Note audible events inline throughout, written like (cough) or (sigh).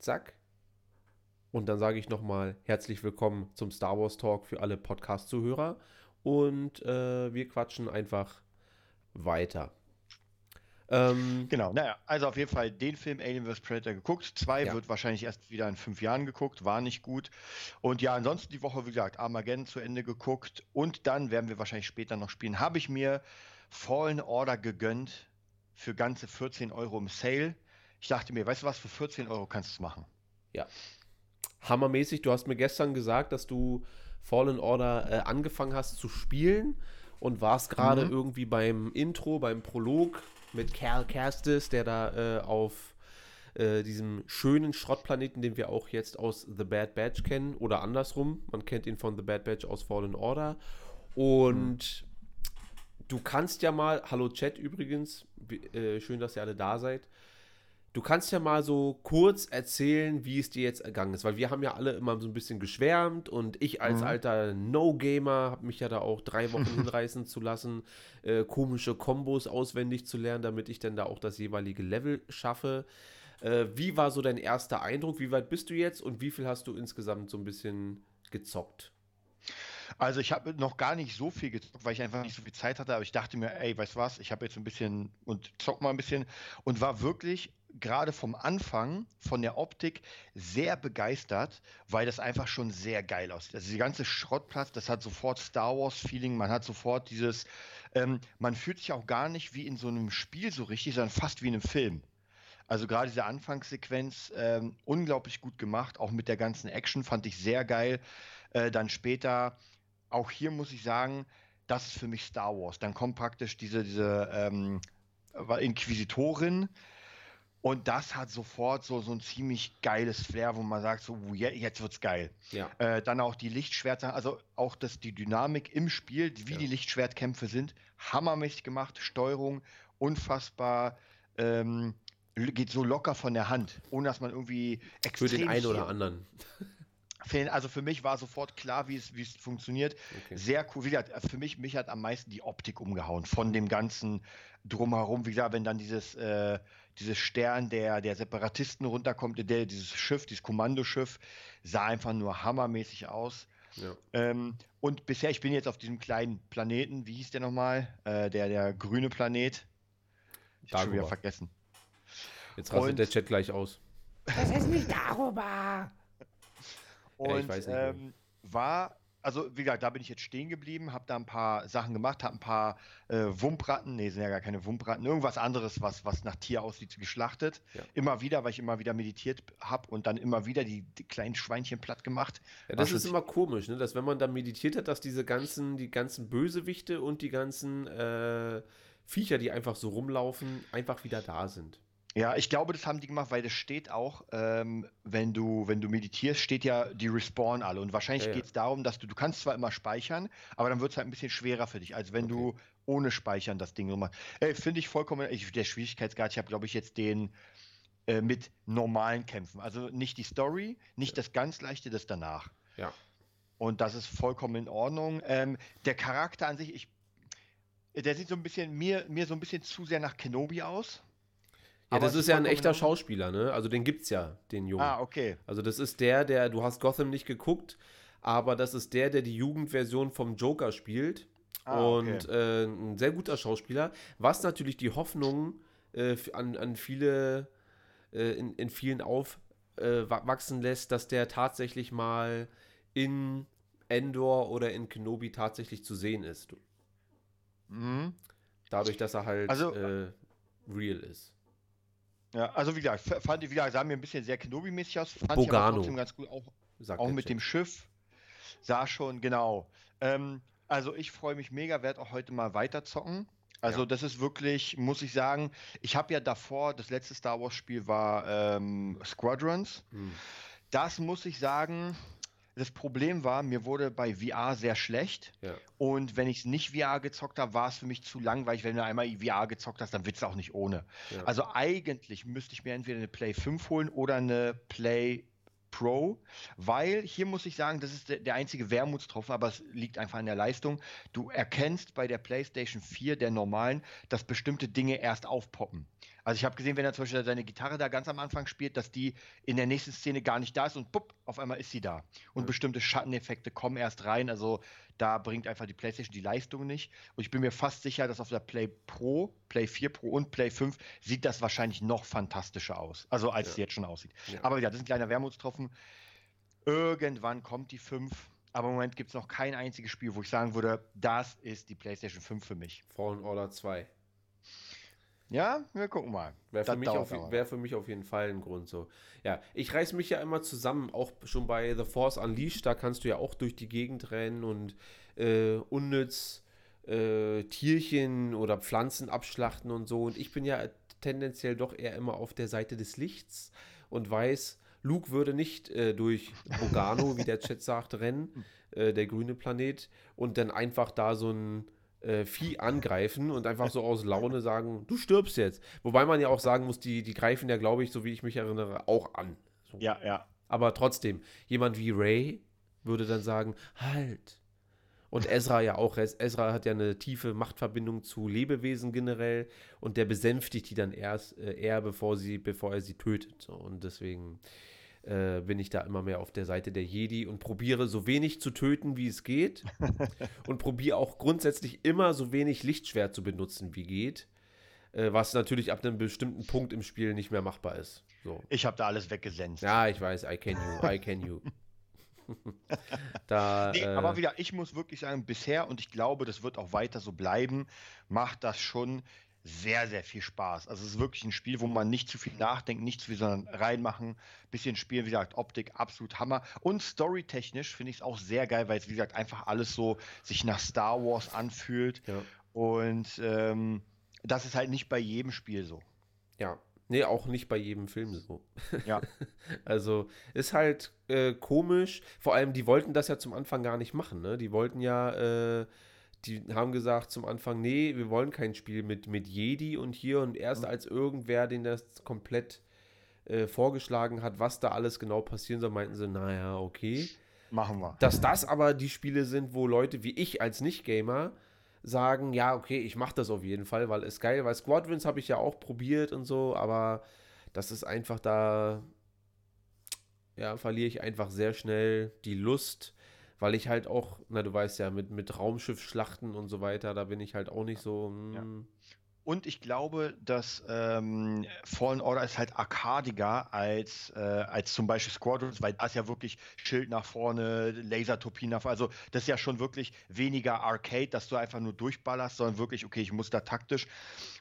Zack. Und dann sage ich nochmal herzlich willkommen zum Star Wars Talk für alle Podcast-Zuhörer. Und äh, wir quatschen einfach weiter. Ähm, genau, naja, also auf jeden Fall den Film Alien vs. Predator geguckt. Zwei ja. wird wahrscheinlich erst wieder in fünf Jahren geguckt, war nicht gut. Und ja, ansonsten die Woche, wie gesagt, Armageddon zu Ende geguckt. Und dann werden wir wahrscheinlich später noch spielen. Habe ich mir Fallen Order gegönnt für ganze 14 Euro im Sale. Ich dachte mir, weißt du was, für 14 Euro kannst du es machen. Ja. Hammermäßig, du hast mir gestern gesagt, dass du Fallen Order äh, angefangen hast zu spielen und warst gerade mhm. irgendwie beim Intro, beim Prolog mit Cal Kestis, der da äh, auf äh, diesem schönen Schrottplaneten, den wir auch jetzt aus The Bad Batch kennen, oder andersrum, man kennt ihn von The Bad Batch aus Fallen Order. Und mhm. du kannst ja mal, hallo Chat übrigens, äh, schön, dass ihr alle da seid. Du kannst ja mal so kurz erzählen, wie es dir jetzt ergangen ist, weil wir haben ja alle immer so ein bisschen geschwärmt und ich als mhm. alter No-Gamer habe mich ja da auch drei Wochen (laughs) hinreißen zu lassen, äh, komische Kombos auswendig zu lernen, damit ich dann da auch das jeweilige Level schaffe. Äh, wie war so dein erster Eindruck? Wie weit bist du jetzt und wie viel hast du insgesamt so ein bisschen gezockt? Also ich habe noch gar nicht so viel gezockt, weil ich einfach nicht so viel Zeit hatte, aber ich dachte mir, ey, weißt du was, ich habe jetzt ein bisschen und zock mal ein bisschen und war wirklich gerade vom Anfang von der Optik sehr begeistert, weil das einfach schon sehr geil aussieht. Also die ganze Schrottplatz, das hat sofort Star Wars-Feeling, man hat sofort dieses, ähm, man fühlt sich auch gar nicht wie in so einem Spiel so richtig, sondern fast wie in einem Film. Also gerade diese Anfangssequenz ähm, unglaublich gut gemacht, auch mit der ganzen Action fand ich sehr geil. Äh, dann später, auch hier muss ich sagen, das ist für mich Star Wars. Dann kommt praktisch diese, diese ähm, Inquisitorin, und das hat sofort so, so ein ziemlich geiles Flair, wo man sagt, so, jetzt wird's geil. Ja. Äh, dann auch die Lichtschwerter, also auch das, die Dynamik im Spiel, wie ja. die Lichtschwertkämpfe sind, hammermäßig gemacht, Steuerung, unfassbar, ähm, geht so locker von der Hand, ohne dass man irgendwie extrem. Für den einen oder anderen. Also für mich war sofort klar, wie es, wie es funktioniert. Okay. Sehr cool. Wie gesagt, für mich, mich hat am meisten die Optik umgehauen von dem ganzen drumherum. Wie gesagt, wenn dann dieses, äh, dieses Stern der, der Separatisten runterkommt, der, dieses Schiff, dieses Kommandoschiff, sah einfach nur hammermäßig aus. Ja. Ähm, und bisher, ich bin jetzt auf diesem kleinen Planeten, wie hieß der nochmal? Äh, der, der grüne Planet. Ich habe schon wieder vergessen. Jetzt rastet und, der Chat gleich aus. Das ist nicht darüber. Und ja, ähm, war, also wie gesagt, da bin ich jetzt stehen geblieben, habe da ein paar Sachen gemacht, habe ein paar äh, Wumpratten, nee, sind ja gar keine Wumpratten, irgendwas anderes, was, was nach Tier aussieht, geschlachtet. Ja. Immer wieder, weil ich immer wieder meditiert habe und dann immer wieder die, die, kleinen Schweinchen platt gemacht. Ja, das ist immer komisch, ne? dass wenn man da meditiert hat, dass diese ganzen, die ganzen Bösewichte und die ganzen äh, Viecher, die einfach so rumlaufen, einfach wieder da sind. Ja, ich glaube, das haben die gemacht, weil das steht auch, ähm, wenn du, wenn du meditierst, steht ja, die respawn alle. Und wahrscheinlich ja, geht es darum, dass du, du kannst zwar immer speichern, aber dann wird es halt ein bisschen schwerer für dich, als wenn okay. du ohne Speichern das Ding machst. Äh, Finde ich vollkommen, ich, der Schwierigkeitsgrad, ich habe, glaube ich, jetzt den äh, mit normalen Kämpfen. Also nicht die Story, nicht ja. das ganz leichte, das danach. Ja. Und das ist vollkommen in Ordnung. Ähm, der Charakter an sich, ich, der sieht so ein bisschen, mir, mir so ein bisschen zu sehr nach Kenobi aus. Ja, das ist ja ein echter Schauspieler, ne? Also den gibt's ja, den Jungen. Ah, okay. Also das ist der, der, du hast Gotham nicht geguckt, aber das ist der, der die Jugendversion vom Joker spielt. Ah, und okay. äh, ein sehr guter Schauspieler, was natürlich die Hoffnung äh, an, an viele, äh, in, in vielen aufwachsen äh, lässt, dass der tatsächlich mal in Endor oder in Kenobi tatsächlich zu sehen ist. Mhm. Dadurch, dass er halt also, äh, real ist. Ja, also wie gesagt, fand ich, wie gesagt, sah mir ein bisschen sehr Kenobi-mäßig aus. Fand Bogano. ich aber trotzdem ganz gut, auch, auch mit dem Schiff. Sah schon, genau. Ähm, also ich freue mich mega, werde auch heute mal weiter zocken. Also ja. das ist wirklich, muss ich sagen, ich habe ja davor, das letzte Star Wars-Spiel war ähm, Squadrons. Hm. Das muss ich sagen, das Problem war, mir wurde bei VR sehr schlecht. Ja. Und wenn ich es nicht VR gezockt habe, war es für mich zu langweilig. Wenn du einmal VR gezockt hast, dann wird es auch nicht ohne. Ja. Also eigentlich müsste ich mir entweder eine Play 5 holen oder eine Play Pro, weil hier muss ich sagen, das ist der, der einzige Wermutstropfen, aber es liegt einfach an der Leistung. Du erkennst bei der PlayStation 4, der normalen, dass bestimmte Dinge erst aufpoppen. Also ich habe gesehen, wenn er zum Beispiel seine Gitarre da ganz am Anfang spielt, dass die in der nächsten Szene gar nicht da ist und pupp, auf einmal ist sie da. Und Ja. bestimmte Schatteneffekte kommen erst rein. Also da bringt einfach die PlayStation die Leistung nicht. Und ich bin mir fast sicher, dass auf der Play Pro, Play 4 Pro und Play 5 sieht das wahrscheinlich noch fantastischer aus. Also als Ja. es jetzt schon aussieht. Ja. Aber ja, das ist ein kleiner Wermutstropfen. Irgendwann kommt die 5. Aber im Moment gibt es noch kein einziges Spiel, wo ich sagen würde, das ist die PlayStation 5 für mich. Fallen Order 2. Ja, wir gucken mal. Wäre für, mich auf, wär für mich auf jeden Fall ein Grund so. Ja, ich reiß mich ja immer zusammen, auch schon bei The Force Unleashed, da kannst du ja auch durch die Gegend rennen und äh, unnütz äh, Tierchen oder Pflanzen abschlachten und so. Und ich bin ja tendenziell doch eher immer auf der Seite des Lichts und weiß, Luke würde nicht äh, durch Bogano, wie der Chat sagt, rennen, äh, der grüne Planet, und dann einfach da so ein äh, Vieh angreifen und einfach so aus Laune sagen, du stirbst jetzt. Wobei man ja auch sagen muss, die, die greifen ja, glaube ich, so wie ich mich erinnere, auch an. So. Ja, ja. Aber trotzdem, jemand wie Ray würde dann sagen, halt. Und Ezra ja auch. Ezra hat ja eine tiefe Machtverbindung zu Lebewesen generell und der besänftigt die dann erst äh, eher, bevor, sie, bevor er sie tötet. So, und deswegen äh, bin ich da immer mehr auf der Seite der Jedi und probiere so wenig zu töten, wie es geht. (laughs) und probiere auch grundsätzlich immer so wenig Lichtschwert zu benutzen, wie geht. Äh, was natürlich ab einem bestimmten Punkt im Spiel nicht mehr machbar ist. So. Ich habe da alles weggesenzt. Ja, ich weiß, I can you, I can you. (laughs) da, Nee, äh, aber wieder, ich muss wirklich sagen, bisher, und ich glaube, das wird auch weiter so bleiben, macht das schon sehr, sehr viel Spaß. Also es ist wirklich ein Spiel, wo man nicht zu viel nachdenkt, nicht zu viel, sondern reinmachen, bisschen spielen, wie gesagt, Optik absolut Hammer. Und storytechnisch finde ich es auch sehr geil, weil es, wie gesagt, einfach alles so sich nach Star Wars anfühlt. ja, Und ähm, das ist halt nicht bei jedem Spiel so. ja. Nee, auch nicht bei jedem Film so. Ja. (laughs) Also ist halt äh, komisch. Vor allem, die wollten das ja zum Anfang gar nicht machen, ne? Die wollten ja, äh, die haben gesagt zum Anfang, nee, wir wollen kein Spiel mit, mit Jedi und hier und erst als irgendwer den das komplett äh, vorgeschlagen hat, was da alles genau passieren soll, meinten sie, naja, okay. Machen wir. Dass das aber die Spiele sind, wo Leute wie ich als Nicht-Gamer sagen, ja, okay, ich mache das auf jeden Fall, weil es geil, weil Squadrons habe ich ja auch probiert und so, aber das ist einfach da, ja, verliere ich einfach sehr schnell die Lust, weil ich halt auch, na, du weißt ja, mit, mit Raumschiffschlachten und so weiter, da bin ich halt auch nicht so, Ja. mm, Und ich glaube, dass ähm, Fallen Order ist halt arkadiger als, äh, als zum Beispiel Squadrons, weil da ist ja wirklich Schild nach vorne, Lasertopien nach vorne. Also das ist ja schon wirklich weniger Arcade, dass du einfach nur durchballerst, sondern wirklich, okay, ich muss da taktisch.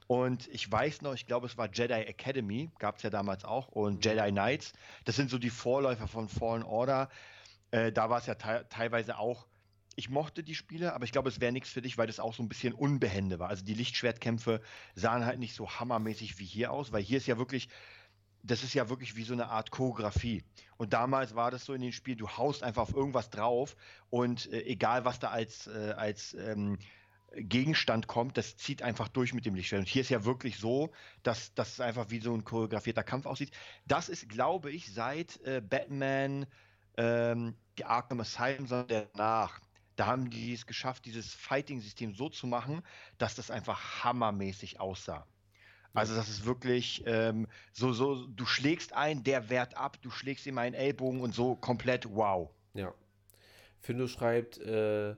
Und ich weiß noch, ich glaube, es war Jedi Academy, gab es ja damals auch, und Jedi Knights. Das sind so die Vorläufer von Fallen Order. Äh, da war es ja te teilweise auch ich mochte die Spiele, aber ich glaube, es wäre nichts für dich, weil das auch so ein bisschen unbehende war. Also die Lichtschwertkämpfe sahen halt nicht so hammermäßig wie hier aus, weil hier ist ja wirklich, das ist ja wirklich wie so eine Art Choreografie. Und damals war das so in den Spielen, du haust einfach auf irgendwas drauf und äh, egal was da als, äh, als ähm, Gegenstand kommt, das zieht einfach durch mit dem Lichtschwert. Und hier ist ja wirklich so, dass es einfach wie so ein choreografierter Kampf aussieht. Das ist, glaube ich, seit äh, Batman ähm, die Arkham Asylum, sondern danach. Da haben die es geschafft, dieses Fighting-System so zu machen, dass das einfach hammermäßig aussah. Also das ist wirklich ähm, so, so, du schlägst ein, der wehrt ab, du schlägst ihm einen Ellbogen und so komplett wow. ja. Findo schreibt, äh,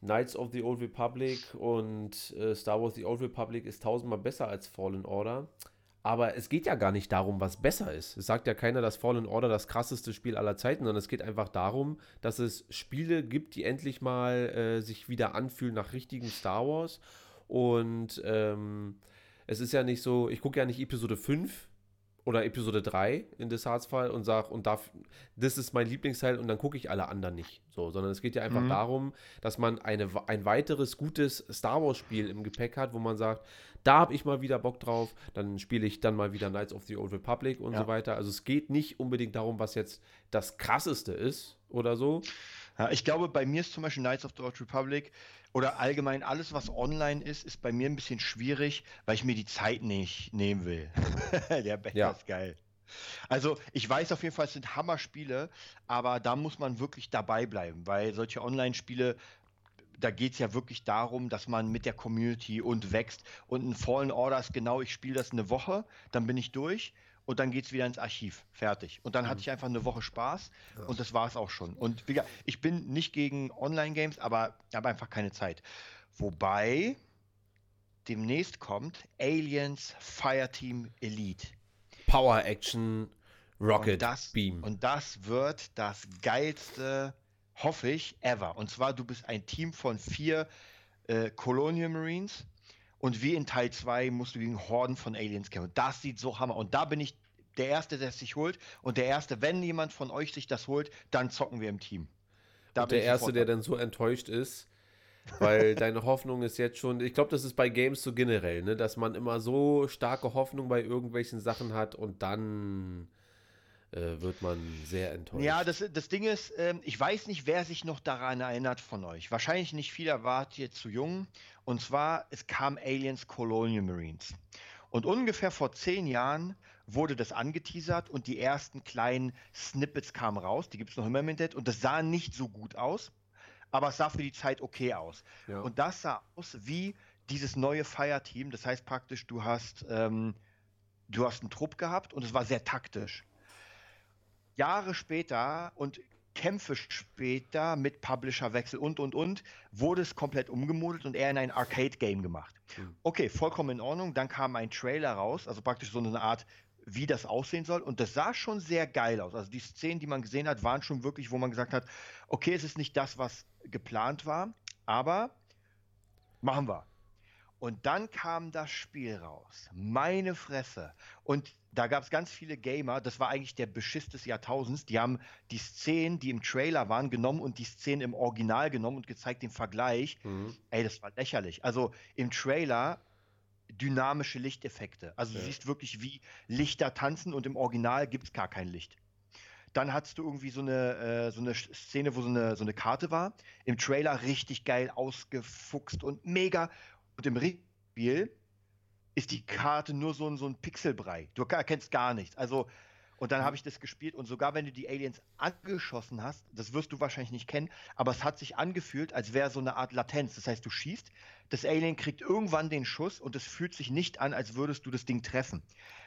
Knights of the Old Republic und äh, Star Wars The Old Republic ist tausendmal besser als Fallen Order. Aber es geht ja gar nicht darum, was besser ist. Es sagt ja keiner, dass Fallen Order das krasseste Spiel aller Zeiten, sondern es geht einfach darum, dass es Spiele gibt, die endlich mal äh, sich wieder anfühlen nach richtigen Star Wars. Und ähm, es ist ja nicht so, ich gucke ja nicht Episode 5 oder Episode 3 in Desarts Fall und sage, und darf, das ist mein Lieblingsteil und dann gucke ich alle anderen nicht. So, sondern es geht ja einfach Mhm. darum, dass man eine, ein weiteres gutes Star Wars-Spiel im Gepäck hat, wo man sagt, da habe ich mal wieder Bock drauf, dann spiele ich dann mal wieder Knights of the Old Republic und Ja. so weiter. Also es geht nicht unbedingt darum, was jetzt das krasseste ist oder so. Ja, ich glaube, bei mir ist zum Beispiel Knights of the Old Republic oder allgemein alles, was online ist, ist bei mir ein bisschen schwierig, weil ich mir die Zeit nicht nehmen will. (laughs) Der Becher Ja. ist geil. Also ich weiß auf jeden Fall, es sind Hammer-Spiele, aber da muss man wirklich dabei bleiben, weil solche Online-Spiele, da geht es ja wirklich darum, dass man mit der Community und wächst. Und ein Fallen Order ist genau, ich spiele das eine Woche, dann bin ich durch und dann geht es wieder ins Archiv. Fertig. Und dann mhm. hatte ich einfach eine Woche Spaß ja. und das war es auch schon. Und wie gesagt, ich bin nicht gegen Online-Games, aber habe einfach keine Zeit. Wobei demnächst kommt Aliens Fireteam Elite. Power Action Rocket und das, Beam. Und das wird das geilste, hoffe ich, ever. Und zwar, du bist ein Team von vier äh, Colonial Marines und wie in Teil 2 musst du gegen Horden von Aliens kämpfen. Das sieht so hammer. Und da bin ich der Erste, der es sich holt. Und der Erste, wenn jemand von euch sich das holt, dann zocken wir im Team. Da und der Erste, der dann so enttäuscht ist, weil (laughs) deine Hoffnung ist jetzt schon, ich glaube, das ist bei Games so generell, ne, dass man immer so starke Hoffnung bei irgendwelchen Sachen hat und dann äh, wird man sehr enttäuscht. Ja, das, das Ding ist, äh, ich weiß nicht, wer sich noch daran erinnert von euch. Wahrscheinlich nicht viel erwartet jetzt zu jung. Und zwar, es kam Aliens Colonial Marines. Und ungefähr vor zehn Jahren wurde das angeteasert und die ersten kleinen Snippets kamen raus. Die gibt es noch immer im Internet und das sah nicht so gut aus aber es sah für die Zeit okay aus. Ja. Und das sah aus wie dieses neue Fireteam. Das heißt praktisch, du hast, ähm, du hast einen Trupp gehabt und es war sehr taktisch. Jahre später und Kämpfe später mit Publisherwechsel und und und wurde es komplett umgemodelt und eher in ein Arcade-Game gemacht. Mhm. Okay, vollkommen in Ordnung. Dann kam ein Trailer raus, also praktisch so eine Art wie das aussehen soll. Und das sah schon sehr geil aus. Also die Szenen, die man gesehen hat, waren schon wirklich, wo man gesagt hat, okay, es ist nicht das, was geplant war, aber machen wir. Und dann kam das Spiel raus. Meine Fresse. Und da gab es ganz viele Gamer, das war eigentlich der Beschiss des Jahrtausends, die haben die Szenen, die im Trailer waren, genommen und die Szenen im Original genommen und gezeigt den Vergleich. Mhm. Ey, das war lächerlich. Also im Trailer dynamische Lichteffekte. Also ja. du siehst wirklich, wie Lichter tanzen und im Original gibt es gar kein Licht. Dann hattest du irgendwie so eine, äh, so eine Szene, wo so eine, so eine Karte war. Im Trailer richtig geil ausgefuchst und mega. Und im Spiel ist die Karte nur so ein, so ein Pixelbrei. Du erkennst gar nichts. Also und dann habe ich das gespielt und sogar wenn du die Aliens angeschossen hast, das wirst du wahrscheinlich nicht kennen, aber es hat sich angefühlt, als wäre so eine Art Latenz. Das heißt, du schießt, das Alien kriegt irgendwann den Schuss und es fühlt sich nicht an, als würdest du das Ding treffen.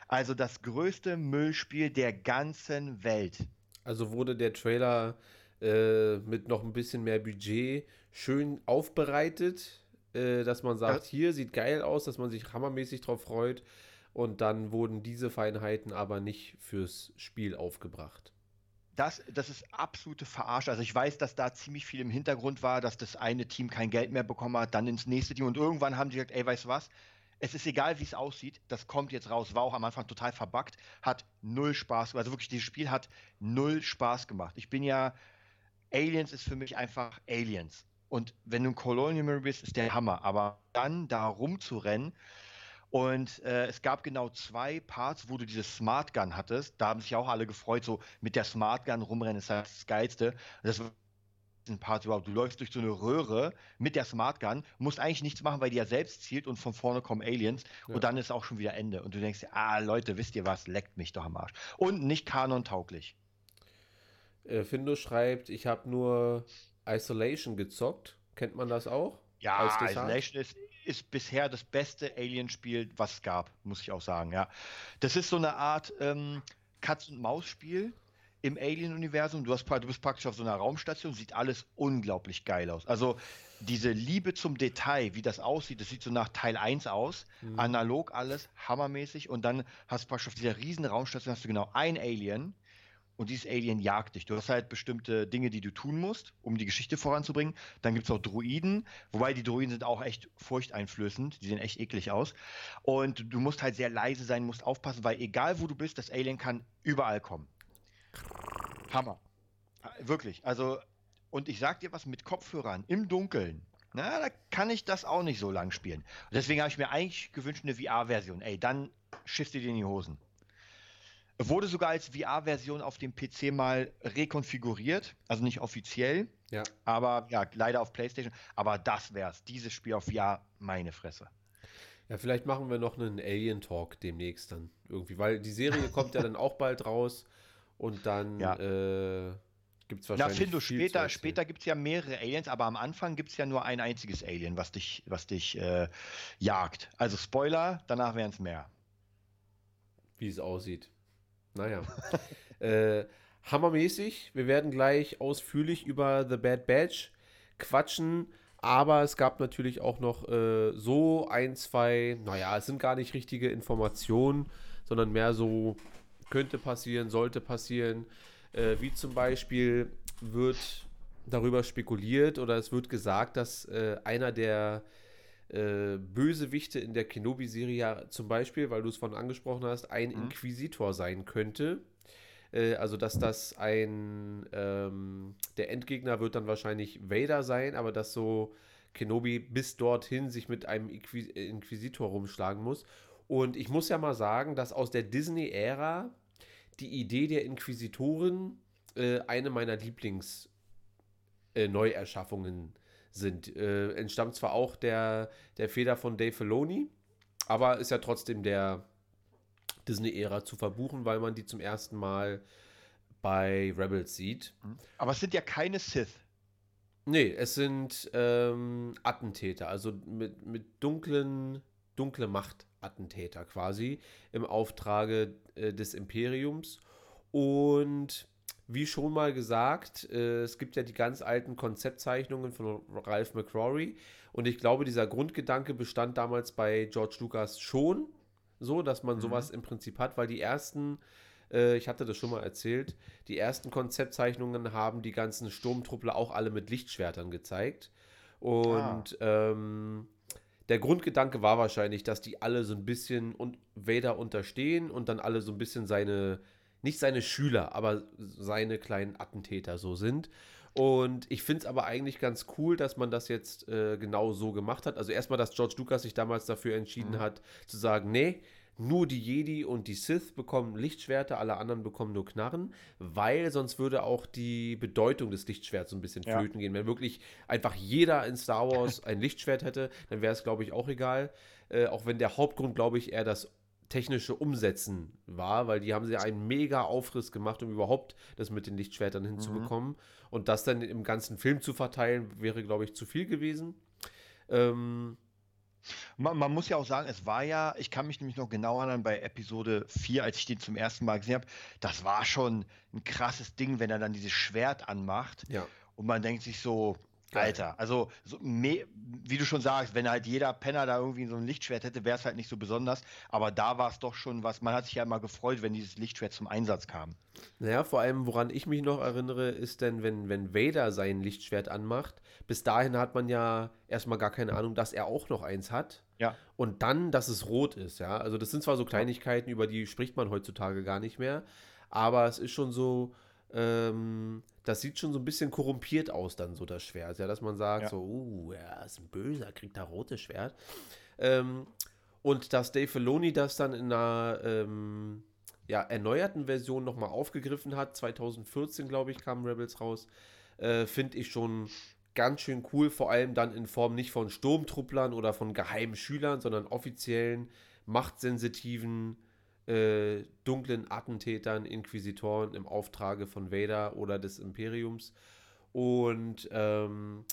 Also das größte Müllspiel der ganzen Welt. Also wurde der Trailer äh, mit noch ein bisschen mehr Budget schön aufbereitet, äh, dass man sagt, ja. hier sieht geil aus, dass man sich hammermäßig drauf freut. Und dann wurden diese Feinheiten aber nicht fürs Spiel aufgebracht. Das, das ist absolute Verarsche. Also ich weiß, dass da ziemlich viel im Hintergrund war, dass das eine Team kein Geld mehr bekommen hat, dann ins nächste Team und irgendwann haben sie gesagt, ey, weißt du was? Es ist egal, wie es aussieht, das kommt jetzt raus. War auch am Anfang total verbuggt, hat null Spaß, also wirklich, dieses Spiel hat null Spaß gemacht. Ich bin ja, Aliens ist für mich einfach Aliens. Und wenn du ein Colonial Marine bist, ist der Hammer. Aber dann da rumzurennen, und äh, es gab genau zwei Parts, wo du diese Smart Gun hattest. Da haben sich auch alle gefreut, so mit der Smart Gun rumrennen ist halt das Geilste. Das war ein Part überhaupt. Du läufst durch so eine Röhre mit der Smart Gun, musst eigentlich nichts machen, weil die ja selbst zielt und von vorne kommen Aliens ja. und dann ist auch schon wieder Ende. Und du denkst, ah Leute, wisst ihr was, leckt mich doch am Arsch. Und nicht kanon-tauglich. Äh, Findo schreibt, ich habe nur Isolation gezockt. Kennt man das auch? Ja, Isolation ist ist bisher das beste Alien-Spiel, was es gab, muss ich auch sagen, ja. Das ist so eine Art ähm, Katz-und-Maus-Spiel im Alien-Universum. Du, du bist praktisch auf so einer Raumstation, sieht alles unglaublich geil aus. Also diese Liebe zum Detail, wie das aussieht, das sieht so nach Teil 1 aus, mhm. analog alles, hammermäßig und dann hast du praktisch auf dieser riesen Raumstation hast du genau ein Alien, und dieses Alien jagt dich. Du hast halt bestimmte Dinge, die du tun musst, um die Geschichte voranzubringen. Dann gibt es auch Druiden, wobei die Druiden sind auch echt furchteinflößend, die sehen echt eklig aus. Und du musst halt sehr leise sein, musst aufpassen, weil egal wo du bist, das Alien kann überall kommen. Hammer. Wirklich. Also, und ich sag dir was mit Kopfhörern im Dunkeln. Na, da kann ich das auch nicht so lang spielen. Deswegen habe ich mir eigentlich gewünscht eine VR-Version. Ey, dann schiffst du dir in die Hosen. Wurde sogar als VR-Version auf dem PC mal rekonfiguriert, also nicht offiziell, ja. aber ja, leider auf PlayStation. Aber das wär's, dieses Spiel auf VR, meine Fresse. Ja, vielleicht machen wir noch einen Alien Talk demnächst dann irgendwie, weil die Serie (laughs) kommt ja dann auch bald raus und dann ja. äh, gibt es Na, wahrscheinlich. Findus, viel zu später, später gibt es ja mehrere Aliens, aber am Anfang gibt es ja nur ein einziges Alien, was dich, was dich äh, jagt. Also Spoiler, danach wären es mehr. wie es aussieht. Naja. (laughs) äh, hammermäßig. Wir werden gleich ausführlich über The Bad Batch quatschen. Aber es gab natürlich auch noch äh, so ein, zwei, naja, es sind gar nicht richtige Informationen, sondern mehr so, könnte passieren, sollte passieren. Äh, wie zum Beispiel wird darüber spekuliert oder es wird gesagt, dass äh, einer der äh, Bösewichte in der Kenobi-Serie ja zum Beispiel, weil du es von angesprochen hast, ein Mhm. Inquisitor sein könnte. Äh, also, dass das ein, ähm, der Endgegner wird dann wahrscheinlich Vader sein, aber dass so Kenobi bis dorthin sich mit einem Inquis äh, Inquisitor rumschlagen muss. Und ich muss ja mal sagen, dass aus der Disney-Ära die Idee der Inquisitoren äh, eine meiner Lieblings- äh, Neuerschaffungen sind. Äh, entstammt zwar auch der, der Feder von Dave Filoni, aber ist ja trotzdem der Disney-Ära zu verbuchen, weil man die zum ersten Mal bei Rebels sieht. Aber es sind ja keine Sith. Nee, es sind ähm, Attentäter, also mit, mit dunklen, dunkle Macht-Attentäter quasi im Auftrage äh, des Imperiums. Und wie schon mal gesagt, äh, es gibt ja die ganz alten Konzeptzeichnungen von Ralph McCrory. Und ich glaube, dieser Grundgedanke bestand damals bei George Lucas schon so, dass man sowas im Prinzip hat, weil die ersten, äh, ich hatte das schon mal erzählt, die ersten Konzeptzeichnungen haben die ganzen Sturmtruppler auch alle mit Lichtschwertern gezeigt. Und ähm, der Grundgedanke war wahrscheinlich, dass die alle so ein bisschen und Vader unterstehen und dann alle so ein bisschen seine, nicht seine Schüler, aber seine kleinen Attentäter so sind. Und ich finde es aber eigentlich ganz cool, dass man das jetzt äh, genau so gemacht hat. Also erstmal, dass George Lucas sich damals dafür entschieden hat, zu sagen, nee, nur die Jedi und die Sith bekommen Lichtschwerter, alle anderen bekommen nur Knarren, weil sonst würde auch die Bedeutung des Lichtschwerts so ein bisschen Ja. flöten gehen. Wenn wirklich einfach jeder in Star Wars (laughs) ein Lichtschwert hätte, dann wäre es, glaube ich, auch egal. Äh, auch wenn der Hauptgrund, glaube ich, eher das technische Umsetzen war, weil die haben sie einen mega Aufriss gemacht, um überhaupt das mit den Lichtschwertern hinzubekommen. Und das dann im ganzen Film zu verteilen, wäre, glaube ich, zu viel gewesen. Ähm, Man, man muss ja auch sagen, es war ja, ich kann mich nämlich noch genau erinnern, bei Episode 4, als ich den zum ersten Mal gesehen habe, das war schon ein krasses Ding, wenn er dann dieses Schwert anmacht ja. und man denkt sich so. Alter, also so me wie du schon sagst, wenn halt jeder Penner da irgendwie so ein Lichtschwert hätte, wäre es halt nicht so besonders, aber da war es doch schon was, man hat sich ja immer gefreut, wenn dieses Lichtschwert zum Einsatz kam. Naja, vor allem, woran ich mich noch erinnere, ist denn, wenn, wenn Vader sein Lichtschwert anmacht, bis dahin hat man ja erstmal gar keine Ahnung, dass er auch noch eins hat. Ja. Und dann, dass es rot ist, ja. Also das sind zwar so Kleinigkeiten, über die spricht man heutzutage gar nicht mehr, aber es ist schon so, ähm, das sieht schon so ein bisschen korrumpiert aus, dann so das Schwert, ja, dass man sagt, Ja. so, uh, er ist ein Böser, kriegt da rotes Schwert. Ähm, und dass Dave Filoni das dann in einer ähm, ja, erneuerten Version nochmal aufgegriffen hat, 2014, glaube ich, kam Rebels raus, äh, finde ich schon ganz schön cool, vor allem dann in Form nicht von Sturmtrupplern oder von geheimen Schülern, sondern offiziellen, machtsensitiven, äh, dunklen Attentätern, Inquisitoren im Auftrage von Vader oder des Imperiums. Und ähm,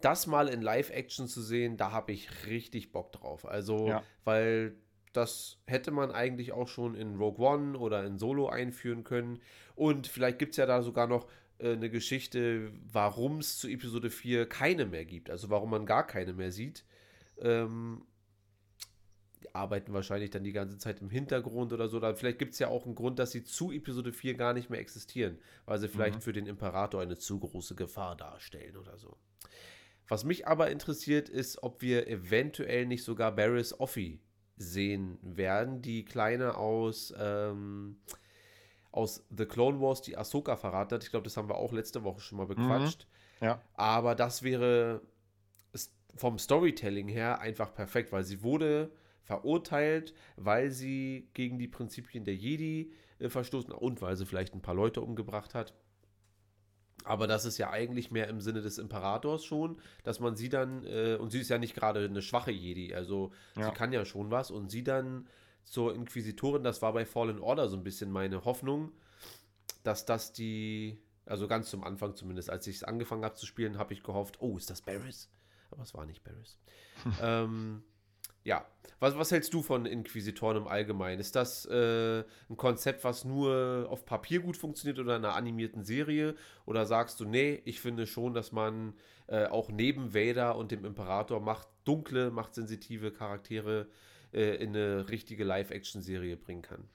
das mal in Live-Action zu sehen, da habe ich richtig Bock drauf. Also, Ja. weil das hätte man eigentlich auch schon in Rogue One oder in Solo einführen können. Und vielleicht gibt es ja da sogar noch äh, eine Geschichte, warum es zu Episode 4 keine mehr gibt. Also warum man gar keine mehr sieht. Ähm, die arbeiten wahrscheinlich dann die ganze Zeit im Hintergrund oder so. Oder vielleicht gibt es ja auch einen Grund, dass sie zu Episode 4 gar nicht mehr existieren, weil sie vielleicht für den Imperator eine zu große Gefahr darstellen oder so. Was mich aber interessiert, ist, ob wir eventuell nicht sogar Barris Offee sehen werden, die Kleine aus, ähm, aus The Clone Wars, die Ahsoka verraten hat. Ich glaube, das haben wir auch letzte Woche schon mal bequatscht. Ja. Aber das wäre vom Storytelling her einfach perfekt, weil sie wurde verurteilt, weil sie gegen die Prinzipien der Jedi äh, verstoßen und weil sie vielleicht ein paar Leute umgebracht hat. Aber das ist ja eigentlich mehr im Sinne des Imperators schon, dass man sie dann, äh, und sie ist ja nicht gerade eine schwache Jedi, also Ja. sie kann ja schon was, und sie dann zur Inquisitorin, das war bei Fallen Order so ein bisschen meine Hoffnung, dass das die Also ganz zum Anfang zumindest. Als ich es angefangen habe zu spielen, habe ich gehofft, oh, ist das Barris? Aber es war nicht Barris. (laughs) ähm, ja, was, was hältst du von Inquisitoren im Allgemeinen? Ist das äh, ein Konzept, was nur auf Papier gut funktioniert oder in einer animierten Serie? Oder sagst du, nee, ich finde schon, dass man äh, auch neben Vader und dem Imperator macht dunkle, machtsensitive Charaktere äh, in eine richtige Live-Action-Serie bringen kann?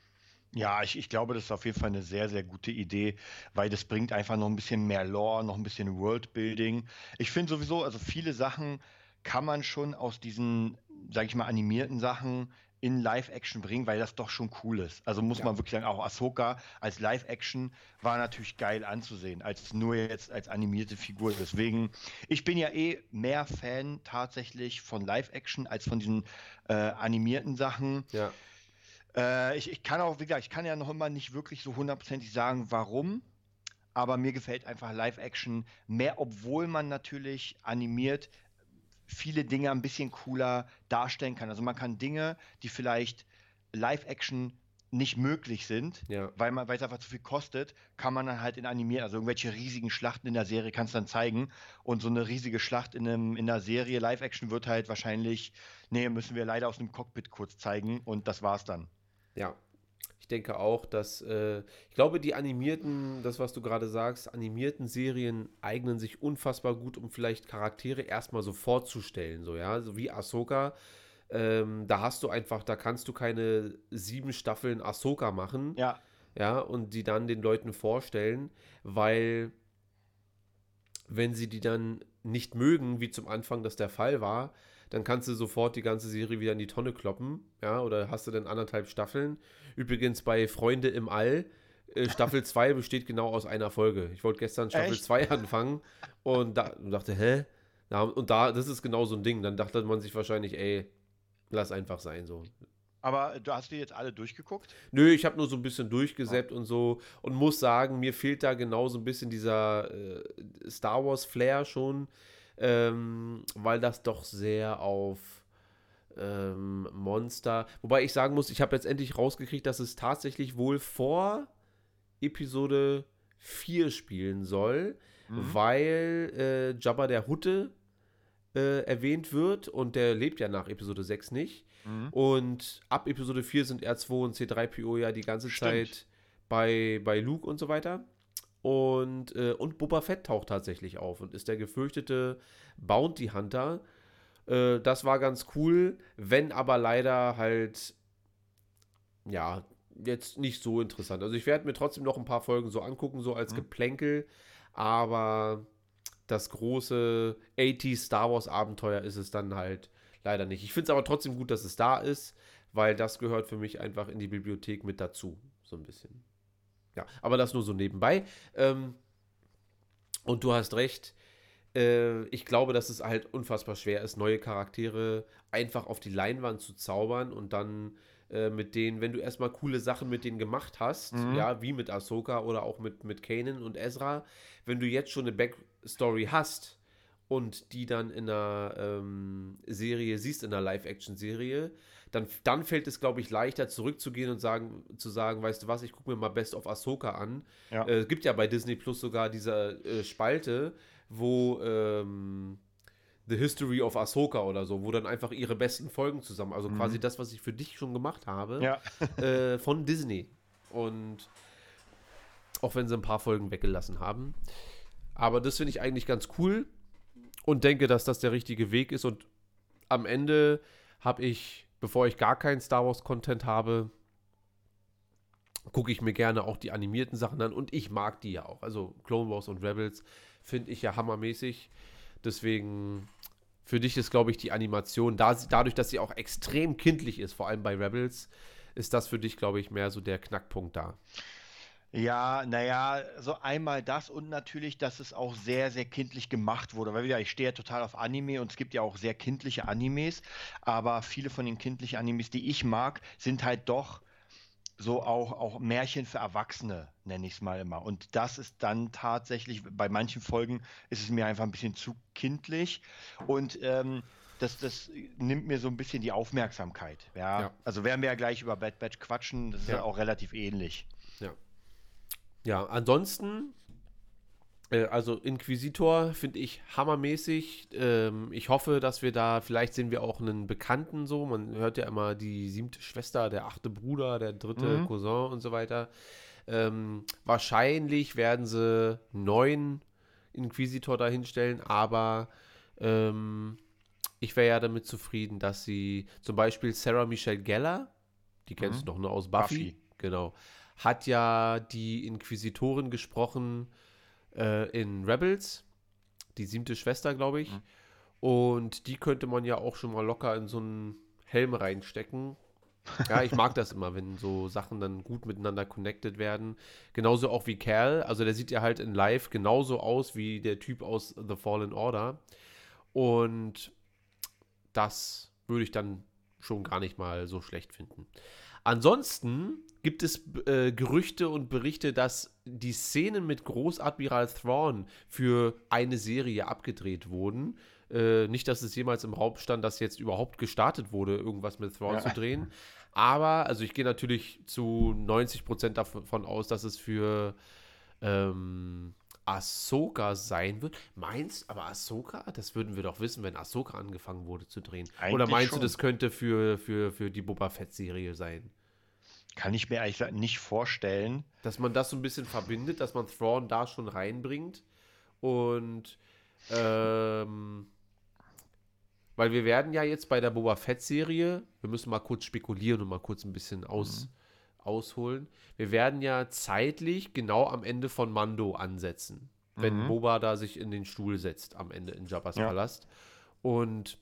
Ja, ich, ich glaube, das ist auf jeden Fall eine sehr, sehr gute Idee, weil das bringt einfach noch ein bisschen mehr Lore, noch ein bisschen Worldbuilding. Ich finde sowieso, also viele Sachen kann man schon aus diesen, sage ich mal, animierten Sachen in Live-Action bringen, weil das doch schon cool ist. Also muss Ja. man wirklich sagen, auch Ahsoka als Live-Action war natürlich geil anzusehen, als nur jetzt als animierte Figur. Deswegen, ich bin ja eh mehr Fan tatsächlich von Live-Action als von diesen äh, animierten Sachen. Ja, Äh, ich, ich kann auch, wie gesagt, ich kann ja noch immer nicht wirklich so hundertprozentig sagen, warum. Aber mir gefällt einfach Live-Action mehr, obwohl man natürlich animiert viele Dinge ein bisschen cooler darstellen kann. Also man kann Dinge, die vielleicht Live-Action nicht möglich sind, ja. weil man, weil es einfach zu viel kostet, kann man dann halt in animieren. Also irgendwelche riesigen Schlachten in der Serie kannst du dann zeigen. Und so eine riesige Schlacht in, einem, in der Serie Live-Action wird halt wahrscheinlich, nee, müssen wir leider aus dem Cockpit kurz zeigen und das war's dann. Ja, ich denke auch, dass äh, ich glaube, die animierten, das was du gerade sagst, animierten Serien eignen sich unfassbar gut, um vielleicht Charaktere erstmal so vorzustellen, so ja, so wie Ahsoka. Ähm, da hast du einfach, da kannst du keine sieben Staffeln Ahsoka machen, Ja, ja, und die dann den Leuten vorstellen, weil wenn sie die dann nicht mögen, wie zum Anfang das der Fall war, dann kannst du sofort die ganze Serie wieder in die Tonne kloppen, ja, oder hast du dann anderthalb Staffeln. Übrigens bei Freunde im All, äh, Staffel (laughs) 2 besteht genau aus einer Folge. Ich wollte gestern Staffel Echt? 2 anfangen und, da, und dachte, hä? Na, und da, das ist genau so ein Ding. Dann dachte man sich wahrscheinlich, ey, lass einfach sein, so. aber du hast die jetzt alle durchgeguckt? Nö, ich habe nur so ein bisschen durchgesäppt und so und muss sagen, mir fehlt da genau so ein bisschen dieser äh, Star Wars Flair schon, ähm, weil das doch sehr auf ähm, Monster. Wobei ich sagen muss, ich habe jetzt endlich rausgekriegt, dass es tatsächlich wohl vor Episode 4 spielen soll, Mhm. weil äh, Jabba der Hutte äh, erwähnt wird und der lebt ja nach Episode 6 nicht. Mhm. Und ab Episode 4 sind R2 und C3PO ja die ganze Stimmt. Zeit bei, bei Luke und so weiter. Und, äh, und Boba Fett taucht tatsächlich auf und ist der gefürchtete Bounty Hunter. Äh, das war ganz cool, wenn aber leider halt, ja, jetzt nicht so interessant. Also ich werde mir trotzdem noch ein paar Folgen so angucken, so als Mhm. Geplänkel, aber das große 80 Star Wars Abenteuer ist es dann halt leider nicht. Ich finde es aber trotzdem gut, dass es da ist, weil das gehört für mich einfach in die Bibliothek mit dazu, so ein bisschen. Ja, aber das nur so nebenbei. Ähm, und du hast recht. Äh, ich glaube, dass es halt unfassbar schwer ist, neue Charaktere einfach auf die Leinwand zu zaubern und dann äh, mit denen, wenn du erstmal coole Sachen mit denen gemacht hast, Mhm. ja, wie mit Ahsoka oder auch mit, mit Kanan und Ezra, wenn du jetzt schon eine Backstory hast und die dann in einer ähm, Serie siehst, in einer Live-Action-Serie, dann, dann fällt es, glaube ich, leichter zurückzugehen und sagen, zu sagen, weißt du was, ich gucke mir mal Best of Ahsoka an. Ja. Äh, es gibt ja bei Disney Plus sogar diese äh, Spalte, wo ähm, The History of Ahsoka oder so, wo dann einfach ihre besten Folgen zusammen, also quasi das, was ich für dich schon gemacht habe, Mhm. Ja. (laughs) äh, von Disney. Und auch wenn sie ein paar Folgen weggelassen haben. Aber das finde ich eigentlich ganz cool und denke, dass das der richtige Weg ist. Und am Ende habe ich, bevor ich gar keinen Star Wars-Content habe, gucke ich mir gerne auch die animierten Sachen an. Und ich mag die ja auch. Also Clone Wars und Rebels finde ich ja hammermäßig. Deswegen für dich ist, glaube ich, die Animation, da, dadurch, dass sie auch extrem kindlich ist, vor allem bei Rebels, ist das für dich, glaube ich, mehr so der Knackpunkt da. Ja, naja, so einmal das und natürlich, dass es auch sehr, sehr kindlich gemacht wurde. Weil wieder, ich stehe ja total auf Anime und es gibt ja auch sehr kindliche Animes, aber viele von den kindlichen Animes, die ich mag, sind halt doch so auch, auch Märchen für Erwachsene, nenne ich es mal immer. Und das ist dann tatsächlich, bei manchen Folgen ist es mir einfach ein bisschen zu kindlich und ähm, das, das nimmt mir so ein bisschen die Aufmerksamkeit. Ja, Ja. also werden wir ja gleich über Bad Batch quatschen, das ist ja Ja. auch relativ ähnlich. Ja, ansonsten Äh, also Inquisitor finde ich hammermäßig. Ähm, ich hoffe, dass wir da, vielleicht sehen wir auch einen Bekannten so. Man hört ja immer die siebte Schwester, der achte Bruder, der dritte Mhm. Cousin und so weiter. Ähm, wahrscheinlich werden sie neun Inquisitor dahinstellen, aber ähm, ich wäre ja damit zufrieden, dass sie zum Beispiel Sarah Michelle Gellar, die kennst Mhm. du doch nur aus Buffy, Buffy. genau, hat ja die Inquisitorin gesprochen äh, in Rebels, die siebte Schwester, glaube ich. Mhm. Und die könnte man ja auch schon mal locker in so einen Helm reinstecken. Ja, ich mag das immer, wenn so Sachen dann gut miteinander connected werden. Genauso auch wie Cal. Also der sieht ja halt in Live genauso aus wie der Typ aus The Fallen Order. Und das würde ich dann schon gar nicht mal so schlecht finden. Ansonsten gibt es äh, Gerüchte und Berichte, dass die Szenen mit Großadmiral Thrawn für eine Serie abgedreht wurden. Äh, nicht, dass es jemals im Raum stand, dass jetzt überhaupt gestartet wurde, irgendwas mit Thrawn Ja. zu drehen. Aber, also ich gehe natürlich zu 90% davon aus, dass es für ähm, Ahsoka sein wird. Meinst aber Ahsoka? Das würden wir doch wissen, wenn Ahsoka angefangen wurde zu drehen. Oder Eigentlich meinst du, schon. das könnte für, für, für die Boba Fett-Serie sein? Kann ich mir gesagt nicht vorstellen. Dass man das so ein bisschen verbindet, dass man Thrawn da schon reinbringt. Und ähm, weil wir werden ja jetzt bei der Boba Fett-Serie, wir müssen mal kurz spekulieren und mal kurz ein bisschen aus, ausholen. Wir werden ja zeitlich genau am Ende von Mando ansetzen, wenn Mhm. Boba da sich in den Stuhl setzt am Ende in Jabba's Ja. Palast. Und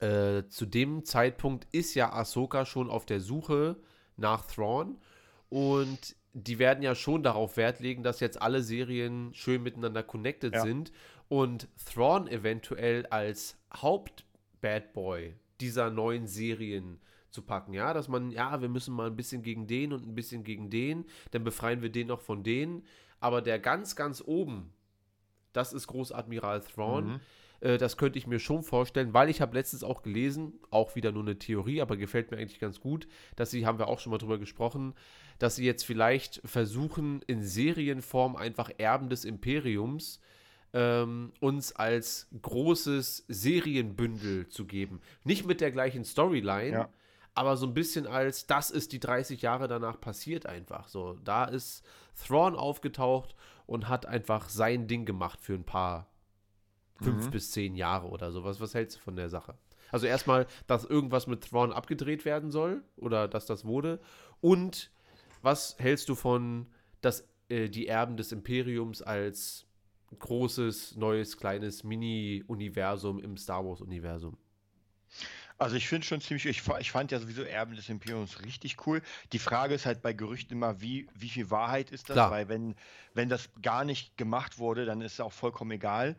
äh, zu dem Zeitpunkt ist ja Ahsoka schon auf der Suche nach Thrawn und die werden ja schon darauf Wert legen, dass jetzt alle Serien schön miteinander connected Ja. sind und Thrawn eventuell als Haupt-Bad Boy dieser neuen Serien zu packen, ja, dass man, ja, wir müssen mal ein bisschen gegen den und ein bisschen gegen den, dann befreien wir den noch von denen, aber der ganz, ganz oben, das ist Großadmiral Thrawn, Mhm. Äh, das könnte ich mir schon vorstellen, weil ich habe letztens auch gelesen, auch wieder nur eine Theorie, aber gefällt mir eigentlich ganz gut, dass sie, haben wir auch schon mal drüber gesprochen, dass sie jetzt vielleicht versuchen, in Serienform einfach Erben des Imperiums ähm, uns als großes Serienbündel zu geben. Nicht mit der gleichen Storyline, Ja. aber so ein bisschen als, das ist die 30 Jahre danach passiert einfach. So, da ist Thrawn aufgetaucht und hat einfach sein Ding gemacht für ein paar fünf Mhm. bis zehn Jahre oder sowas. Was hältst du von der Sache? Also erstmal, dass irgendwas mit Thrawn abgedreht werden soll oder dass das wurde. Und was hältst du von, dass äh, die Erben des Imperiums als großes, neues, kleines Mini-Universum im Star Wars-Universum? Also ich finde schon ziemlich, ich, ich fand ja sowieso Erben des Imperiums richtig cool. Die Frage ist halt bei Gerüchten immer, wie, wie viel Wahrheit ist das? Klar. Weil wenn, wenn das gar nicht gemacht wurde, dann ist es auch vollkommen egal.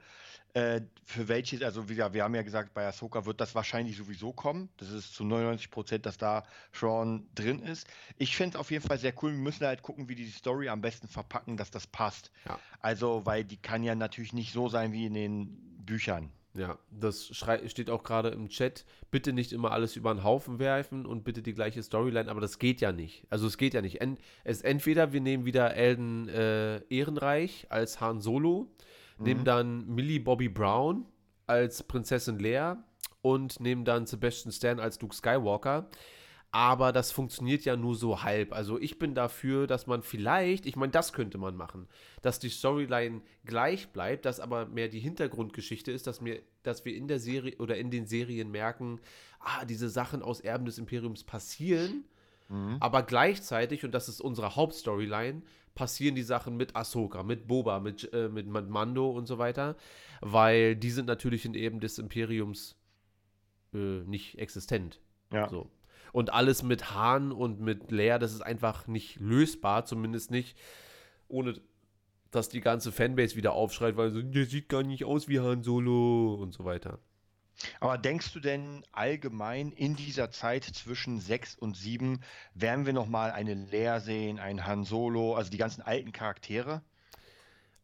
Äh, für welches, also wie gesagt, wir haben ja gesagt, bei Ahsoka wird das wahrscheinlich sowieso kommen. Das ist zu 99 Prozent, dass da Sean drin ist. Ich finde es auf jeden Fall sehr cool. Wir müssen halt gucken, wie die Story am besten verpacken, dass das passt. Ja. Also, weil die kann ja natürlich nicht so sein wie in den Büchern. Ja, das steht auch gerade im Chat. Bitte nicht immer alles über den Haufen werfen und bitte die gleiche Storyline, aber das geht ja nicht. Also es geht ja nicht. En es entweder wir nehmen wieder Elden äh, Ehrenreich als Han Solo, nehmen dann Millie Bobby Brown als Prinzessin Leia und nehmen dann Sebastian Stan als Luke Skywalker. Aber das funktioniert ja nur so halb. Also ich bin dafür, dass man vielleicht, ich meine, das könnte man machen, dass die Storyline gleich bleibt, dass aber mehr die Hintergrundgeschichte ist, dass, mir, dass wir in der Serie oder in den Serien merken, ah, diese Sachen aus Erben des Imperiums passieren, aber gleichzeitig, und das ist unsere Hauptstoryline, passieren die Sachen mit Ahsoka, mit Boba, mit, äh, mit Mando und so weiter, weil die sind natürlich in Erben des Imperiums äh, nicht existent. Ja. So. Und alles mit Hahn und mit Leer, das ist einfach nicht lösbar, zumindest nicht, ohne dass die ganze Fanbase wieder aufschreit, weil so, der sieht gar nicht aus wie Han Solo und so weiter. Aber denkst du denn allgemein in dieser Zeit zwischen 6 und 7 werden wir nochmal eine Leia sehen, einen Han Solo, also die ganzen alten Charaktere?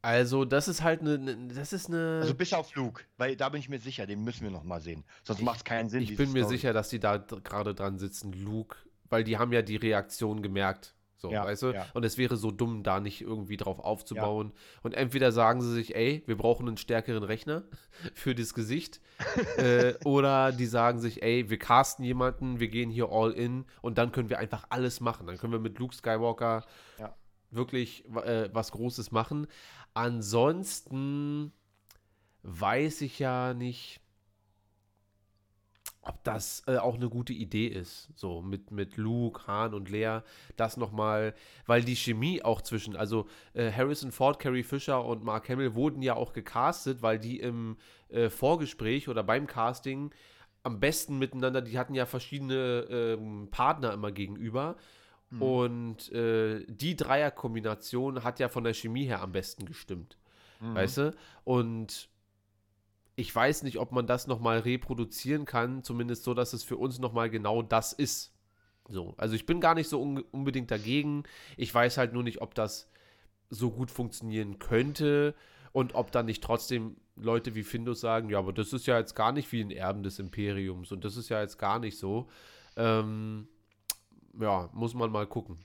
Also, das ist halt eine, ne- das ist eine. Also bis auf Luke, weil da bin ich mir sicher, den müssen wir nochmal sehen. Sonst macht es keinen Sinn. ich bin mir Story. sicher, dass die da gerade dran sitzen, Luke, weil die haben ja die Reaktion gemerkt, So, Ja, weißt du? ja. Und es wäre so dumm, da nicht irgendwie drauf aufzubauen. Und entweder sagen sie sich, ey, wir brauchen einen stärkeren Rechner (laughs) für das Gesicht. (laughs) äh, oder die sagen sich, ey, wir casten jemanden, wir gehen hier all in und dann können wir einfach alles machen. Dann können wir mit Luke Skywalker Ja. wirklich äh, was Großes machen. Ansonsten weiß ich ja nicht, ob das äh, auch eine gute Idee ist. So mit, mit Luke, Han und Lea, das nochmal, weil die Chemie auch zwischen, also äh, Harrison Ford, Carrie Fisher und Mark Hamill wurden ja auch gecastet, weil die im äh, Vorgespräch oder beim Casting am besten miteinander, die hatten ja verschiedene ähm, Partner immer gegenüber. Und äh, die Dreierkombination hat ja von der Chemie her am besten gestimmt. Mhm. Weißt du? Und ich weiß nicht, ob man das nochmal reproduzieren kann, zumindest so, dass es für uns nochmal genau das ist. So, also ich bin gar nicht so un unbedingt dagegen. Ich weiß halt nur nicht, ob das so gut funktionieren könnte und ob dann nicht trotzdem Leute wie Findus sagen, ja, aber das ist ja jetzt gar nicht wie ein Erben des Imperiums und das ist ja jetzt gar nicht so. Ähm, ja, muss man mal gucken.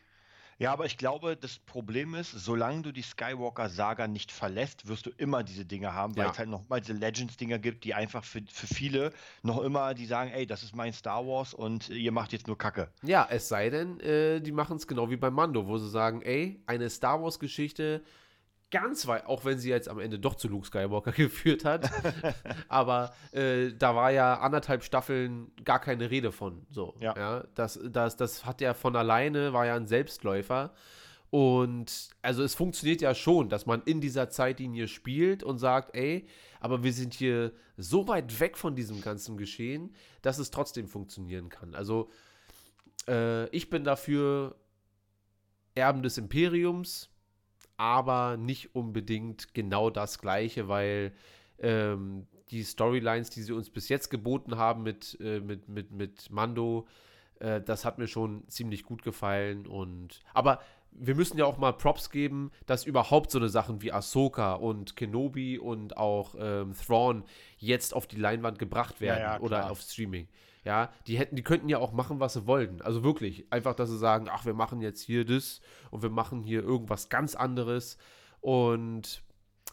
Ja, aber ich glaube, das Problem ist, solange du die Skywalker-Saga nicht verlässt, wirst du immer diese Dinge haben, weil Ja. es halt nochmal diese Legends-Dinger gibt, die einfach für, für viele noch immer, die sagen, ey, das ist mein Star Wars und ihr macht jetzt nur Kacke. Ja, es sei denn, äh, die machen es genau wie bei Mando, wo sie sagen, ey, eine Star Wars-Geschichte ganz weit, auch wenn sie jetzt am Ende doch zu Luke Skywalker (laughs) geführt hat, (laughs) aber äh, da war ja anderthalb Staffeln gar keine Rede von. So, Ja. das, das, das hat ja von alleine, war ja ein Selbstläufer. Und also es funktioniert ja schon, dass man in dieser Zeitlinie spielt und sagt, ey, aber wir sind hier so weit weg von diesem ganzen Geschehen, dass es trotzdem funktionieren kann. Also äh, ich bin dafür Erben des Imperiums, aber nicht unbedingt genau das Gleiche, weil ähm, die Storylines, die sie uns bis jetzt geboten haben mit, äh, mit, mit, mit Mando, äh, das hat mir schon ziemlich gut gefallen. Und aber wir müssen ja auch mal Props geben, dass überhaupt so eine Sachen wie Ahsoka und Kenobi und auch ähm, Thrawn jetzt auf die Leinwand gebracht werden ja, oder klar. auf Streaming. Ja, die hätten, die könnten ja auch machen, was sie wollten. Also wirklich, einfach, dass sie sagen, ach, wir machen jetzt hier das und wir machen hier irgendwas ganz anderes. Und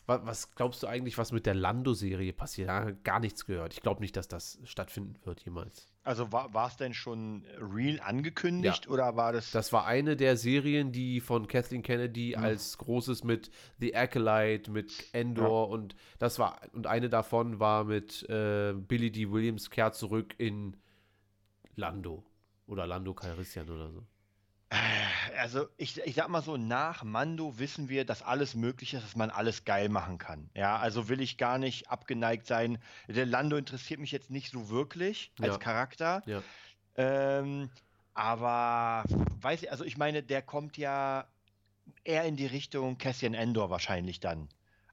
wa was glaubst du eigentlich, was mit der Lando-Serie passiert? Da gar nichts gehört. Ich glaube nicht, dass das stattfinden wird jemals. Also war es denn schon real angekündigt oder war das. Das war eine der Serien, die von Kathleen Kennedy Mhm. als großes mit The Acolyte, mit Endor und das war, und eine davon war mit äh, Billy D. Williams kehrt zurück in Lando. Oder Lando Calrissian oder so. Also ich, ich sag mal so, nach Mando wissen wir, dass alles möglich ist, dass man alles geil machen kann. Ja, also will ich gar nicht abgeneigt sein. Der Lando interessiert mich jetzt nicht so wirklich als Ja. Charakter. Ja. Ähm, aber weiß ich, also ich meine, der kommt ja eher in die Richtung Cassian Endor wahrscheinlich dann.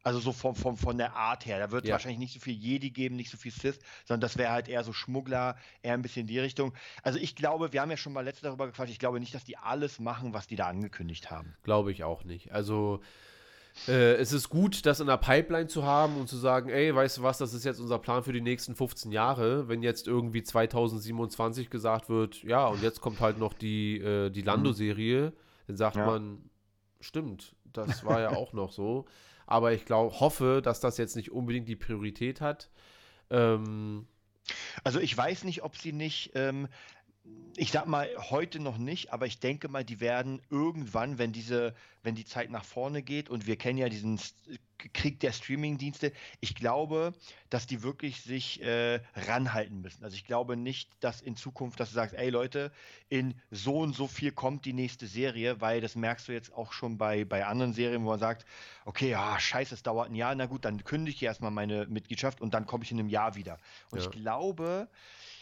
Also so vom, vom, von der Art her. Da wird Ja. wahrscheinlich nicht so viel Jedi geben, nicht so viel Sith, sondern das wäre halt eher so Schmuggler, eher ein bisschen in die Richtung. Also ich glaube, wir haben ja schon mal letzte darüber gequatscht, ich glaube nicht, dass die alles machen, was die da angekündigt haben. Glaube ich auch nicht. Also, äh, es ist gut, das in der Pipeline zu haben und zu sagen, ey, weißt du was, das ist jetzt unser Plan für die nächsten 15 Jahre. Wenn jetzt irgendwie 2027 gesagt wird, ja, und jetzt kommt halt noch die, äh, die Lando-Serie, dann sagt Ja. man, stimmt, das war ja (laughs) auch noch so. Aber ich glaube, hoffe, dass das jetzt nicht unbedingt die Priorität hat. Ähm, Also ich weiß nicht, ob sie nicht, ähm, ich sag mal, heute noch nicht, aber ich denke mal, die werden irgendwann, wenn diese, wenn die Zeit nach vorne geht und wir kennen ja diesen Krieg der Streaming-Dienste, ich glaube, dass die wirklich sich äh, ranhalten müssen. Also ich glaube nicht, dass in Zukunft, dass du sagst, ey Leute, in so und so viel kommt die nächste Serie, weil das merkst du jetzt auch schon bei, bei anderen Serien, wo man sagt, okay, ja, scheiße, es dauert ein Jahr, na gut, dann kündige ich erstmal meine Mitgliedschaft und dann komme ich in einem Jahr wieder. Und Ja. ich glaube,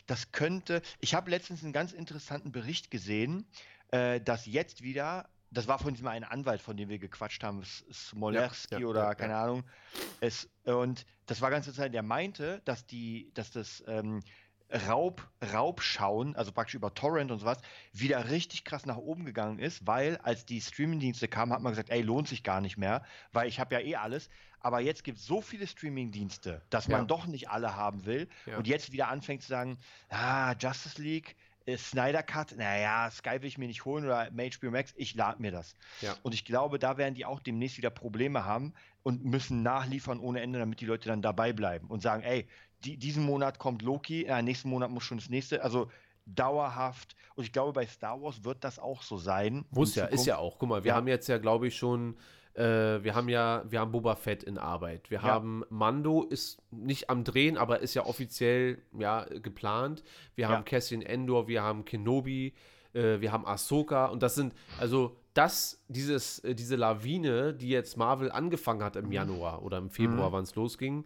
das könnte. Ich habe letztens einen ganz interessanten Bericht gesehen, äh, dass jetzt wieder. Das war von diesem einen Anwalt, von dem wir gequatscht haben, Smolerski Ja, ja, oder ja, keine. Ahnung. Es, und das war ganz interessant. Der meinte, dass die, dass das ähm, Raub, Raubschauen, also praktisch über Torrent und sowas, wieder richtig krass nach oben gegangen ist, weil als die Streamingdienste kamen, hat man gesagt, ey, lohnt sich gar nicht mehr, weil ich habe ja eh alles. Aber jetzt gibt es so viele Streamingdienste, dass man Ja. doch nicht alle haben will Ja. und jetzt wieder anfängt zu sagen, ah, Justice League, äh, Snyder Cut, naja, Sky will ich mir nicht holen oder HBO Max, ich lade mir das. Ja. Und ich glaube, da werden die auch demnächst wieder Probleme haben und müssen nachliefern ohne Ende, damit die Leute dann dabei bleiben und sagen, ey, die, diesen Monat kommt Loki, äh, nächsten Monat muss schon das nächste, also dauerhaft. Und ich glaube, bei Star Wars wird das auch so sein. Muss ja, ist ja auch. Guck mal, wir Ja. haben jetzt ja, glaube ich, schon, äh, wir haben ja, wir haben Boba Fett in Arbeit. Wir Ja. haben Mando ist nicht am Drehen, aber ist ja offiziell ja geplant. Wir Ja. haben Cassian Endor, wir haben Kenobi, äh, wir haben Ahsoka und das sind, also das, dieses, äh, diese Lawine, die jetzt Marvel angefangen hat Mhm. im Januar oder im Februar, wann es losging,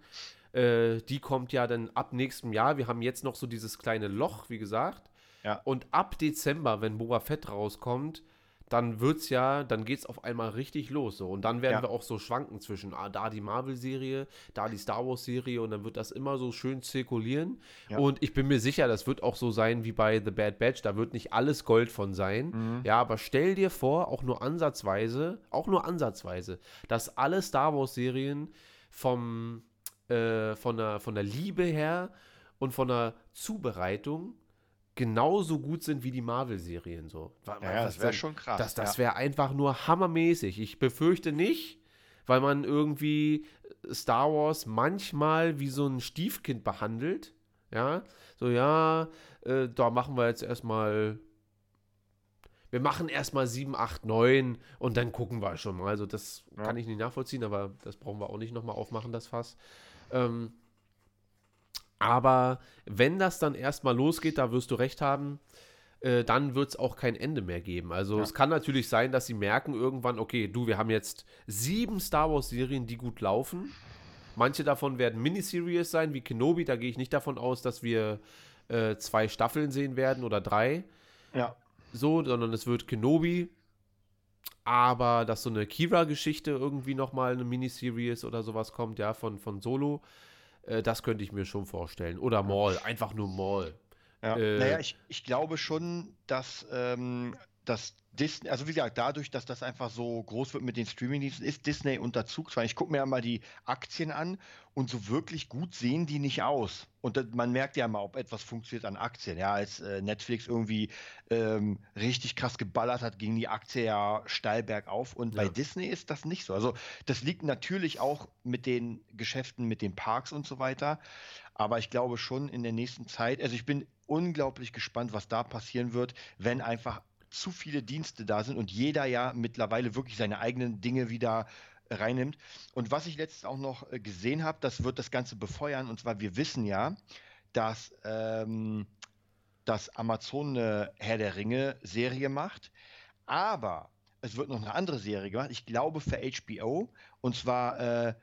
äh, die kommt ja dann ab nächstem Jahr. Wir haben jetzt noch so dieses kleine Loch, wie gesagt. Ja. Und ab Dezember, wenn Boba Fett rauskommt, dann wird's ja, dann geht's auf einmal richtig los so und dann werden Ja. wir auch so schwanken zwischen ah, da die Marvel Serie, da die Star Wars Serie und dann wird das immer so schön zirkulieren Ja. und ich bin mir sicher, das wird auch so sein wie bei The Bad Batch, da wird nicht alles Gold von sein. Mhm. Ja, aber stell dir vor, auch nur ansatzweise, auch nur ansatzweise, dass alle Star Wars Serien vom äh, von der von der Liebe her und von der Zubereitung genauso gut sind wie die Marvel-Serien so. Ja, ja, das wäre schon krass. Das, das ja. wäre einfach nur hammermäßig. Ich befürchte nicht, weil man irgendwie Star Wars manchmal wie so ein Stiefkind behandelt. Ja, so ja, äh, da machen wir jetzt erstmal. Wir machen erstmal 7, 8, 9 und dann gucken wir schon mal. Also, das Ja. kann ich nicht nachvollziehen, aber das brauchen wir auch nicht nochmal aufmachen, das Fass. Ähm, aber wenn das dann erstmal losgeht, da wirst du recht haben, äh, dann wird es auch kein Ende mehr geben. Also Ja. es kann natürlich sein, dass sie merken irgendwann, okay, du, wir haben jetzt sieben Star Wars-Serien, die gut laufen. Manche davon werden Miniseries sein, wie Kenobi. Da gehe ich nicht davon aus, dass wir äh, zwei Staffeln sehen werden oder drei. ja. So, sondern es wird Kenobi. Aber dass so eine Kira-Geschichte irgendwie nochmal eine Miniseries oder sowas kommt, ja, von, von Solo, äh, das könnte ich mir schon vorstellen. Oder Maul, einfach nur Maul. Ja. Äh, naja, ich, ich glaube schon, dass, ähm, dass Disney, also wie gesagt, dadurch, dass das einfach so groß wird mit den Streamingdiensten, ist Disney unter Zugzwang. Ich gucke mir ja mal die Aktien an und so wirklich gut sehen die nicht aus. Und das, man merkt ja mal, ob etwas funktioniert an Aktien. Ja, als äh, Netflix irgendwie ähm, richtig krass geballert hat, ging die Aktie ja steil bergauf. Und bei Ja. Disney ist das nicht so. Also das liegt natürlich auch mit den Geschäften, mit den Parks und so weiter. Aber ich glaube schon in der nächsten Zeit, also ich bin unglaublich gespannt, was da passieren wird, wenn einfach zu viele Dienste da sind und jeder ja mittlerweile wirklich seine eigenen Dinge wieder reinnimmt. Und was ich letztens auch noch äh, gesehen habe, das wird das Ganze befeuern. Und zwar, wir wissen ja, dass, ähm, dass Amazon eine Herr der Ringe Serie macht. Aber es wird noch eine andere Serie gemacht, ich glaube für HBO. Und zwar äh,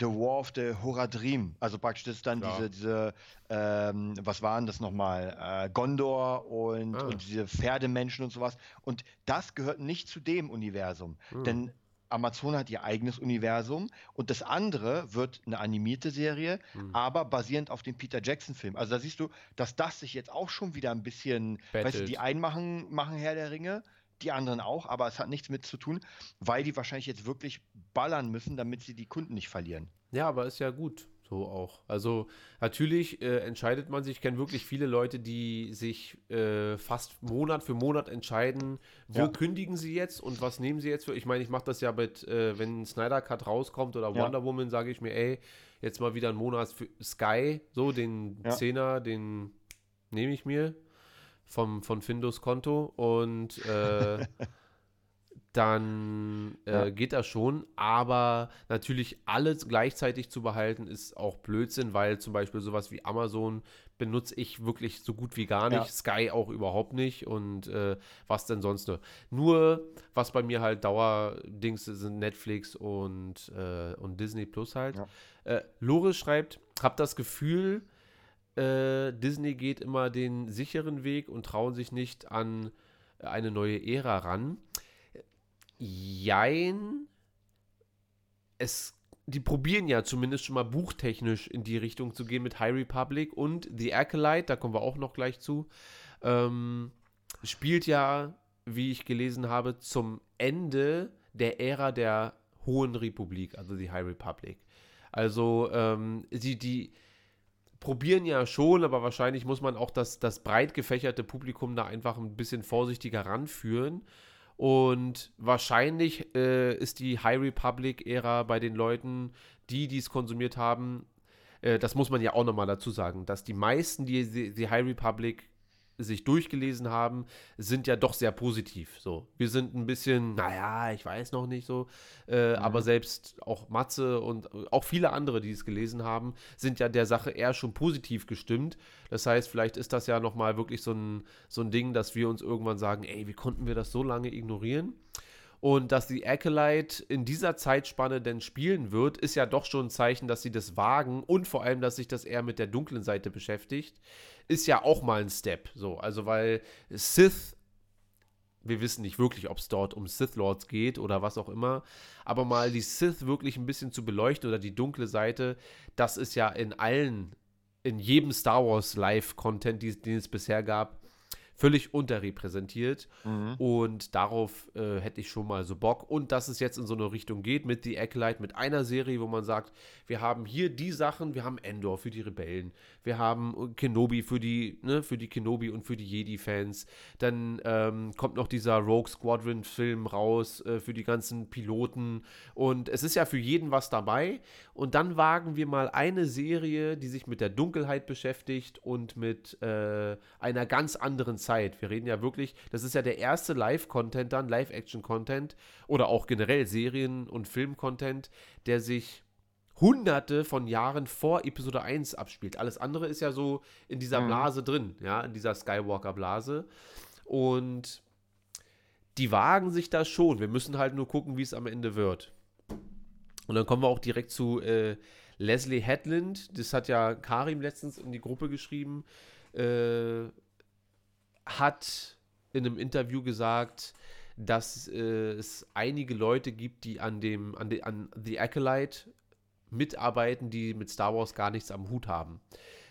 The War of the Horadrim. Also praktisch das ist dann Klar. diese, diese ähm, was waren das nochmal? Äh, Gondor und, Ah. und diese Pferdemenschen und sowas. Und das gehört nicht zu dem Universum. Hm. Denn Amazon hat ihr eigenes Universum und das andere wird eine animierte Serie, Hm. aber basierend auf dem Peter Jackson-Film. Also da siehst du, dass das sich jetzt auch schon wieder ein bisschen, weißt du, die einen machen, machen Herr der Ringe, die anderen auch, aber es hat nichts mit zu tun, weil die wahrscheinlich jetzt wirklich ballern müssen, damit sie die Kunden nicht verlieren. Ja, aber ist ja gut. So auch. Also natürlich äh, entscheidet man sich, ich kenne wirklich viele Leute, die sich äh, fast Monat für Monat entscheiden, wo Ja. kündigen sie jetzt und was nehmen sie jetzt für. Ich meine, ich mache das ja mit, äh, wenn Snyder Cut rauskommt oder Ja. Wonder Woman, sage ich mir, ey, jetzt mal wieder ein Monat für Sky, so den Ja. Zehner, den nehme ich mir vom, von Findus Konto und äh, (laughs) dann äh, Ja. geht das schon. Aber natürlich alles gleichzeitig zu behalten, ist auch Blödsinn, weil zum Beispiel sowas wie Amazon benutze ich wirklich so gut wie gar nicht. Ja. Sky auch überhaupt nicht. Und äh, was denn sonst nur? Nur, was bei mir halt Dauerdings sind Netflix und, äh, und Disney Plus halt. Ja. Äh, Loris schreibt, hab das Gefühl, äh, Disney geht immer den sicheren Weg und trauen sich nicht an eine neue Ära ran. Jein. Es, die probieren ja zumindest schon mal buchtechnisch in die Richtung zu gehen mit High Republic und The Acolyte, da kommen wir auch noch gleich zu. Ähm, spielt ja, wie ich gelesen habe, zum Ende der Ära der Hohen Republik, also die High Republic. Also ähm, die, die, probieren ja schon, aber wahrscheinlich muss man auch das, das breit gefächerte Publikum da einfach ein bisschen vorsichtiger ranführen. Und wahrscheinlich äh, ist die High Republic-Ära bei den Leuten, die dies konsumiert haben, äh, das muss man ja auch nochmal dazu sagen, dass die meisten, die die High Republic sich durchgelesen haben, sind ja doch sehr positiv. So, wir sind ein bisschen, naja, ich weiß noch nicht so, äh, mhm. aber selbst auch Matze und auch viele andere, die es gelesen haben, sind ja der Sache eher schon positiv gestimmt. Das heißt, vielleicht ist das ja nochmal wirklich so ein, so ein Ding, dass wir uns irgendwann sagen, ey, wie konnten wir das so lange ignorieren? Und dass die Acolyte in dieser Zeitspanne denn spielen wird, ist ja doch schon ein Zeichen, dass sie das wagen und vor allem, dass sich das eher mit der dunklen Seite beschäftigt ist ja auch mal ein Step. So, also weil Sith, wir wissen nicht wirklich, ob es dort um Sith Lords geht oder was auch immer, aber mal die Sith wirklich ein bisschen zu beleuchten oder die dunkle Seite, das ist ja in allen, in jedem Star Wars Live-Content, den es bisher gab, völlig unterrepräsentiert. Mhm. Und darauf äh, hätte ich schon mal so Bock. Und dass es jetzt in so eine Richtung geht mit The Acolyte, mit einer Serie, wo man sagt, wir haben hier die Sachen, wir haben Endor für die Rebellen, wir haben Kenobi für die, ne, für die Kenobi und für die Jedi-Fans. Dann ähm, kommt noch dieser Rogue Squadron-Film raus äh, für die ganzen Piloten. Und es ist ja für jeden was dabei. Und dann wagen wir mal eine Serie, die sich mit der Dunkelheit beschäftigt und mit äh, einer ganz anderen Zeit Zeit. Wir reden ja wirklich, das ist ja der erste Live-Content dann, Live-Action-Content oder auch generell Serien- und Film-Content, der sich hunderte von Jahren vor Episode 1 abspielt. Alles andere ist ja so in dieser mhm. Blase drin, ja, in dieser Skywalker-Blase. Und die wagen sich da schon. Wir müssen halt nur gucken, wie es am Ende wird. Und dann kommen wir auch direkt zu äh, Leslie Hedlund. Das hat ja Karim letztens in die Gruppe geschrieben. Äh, hat in einem Interview gesagt, dass äh, es einige Leute gibt, die an dem, an, de, an The Acolyte mitarbeiten, die mit Star Wars gar nichts am Hut haben.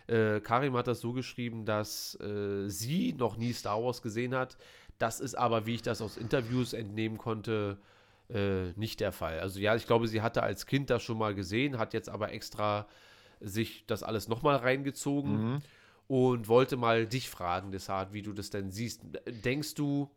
Äh, Karim hat das so geschrieben, dass äh, sie noch nie Star Wars gesehen hat. Das ist aber, wie ich das aus Interviews entnehmen konnte, äh, nicht der Fall. Also ja, ich glaube, sie hatte als Kind das schon mal gesehen, hat jetzt aber extra sich das alles nochmal reingezogen. Mhm und wollte mal dich fragen, deshalb, wie du das denn siehst. Denkst du,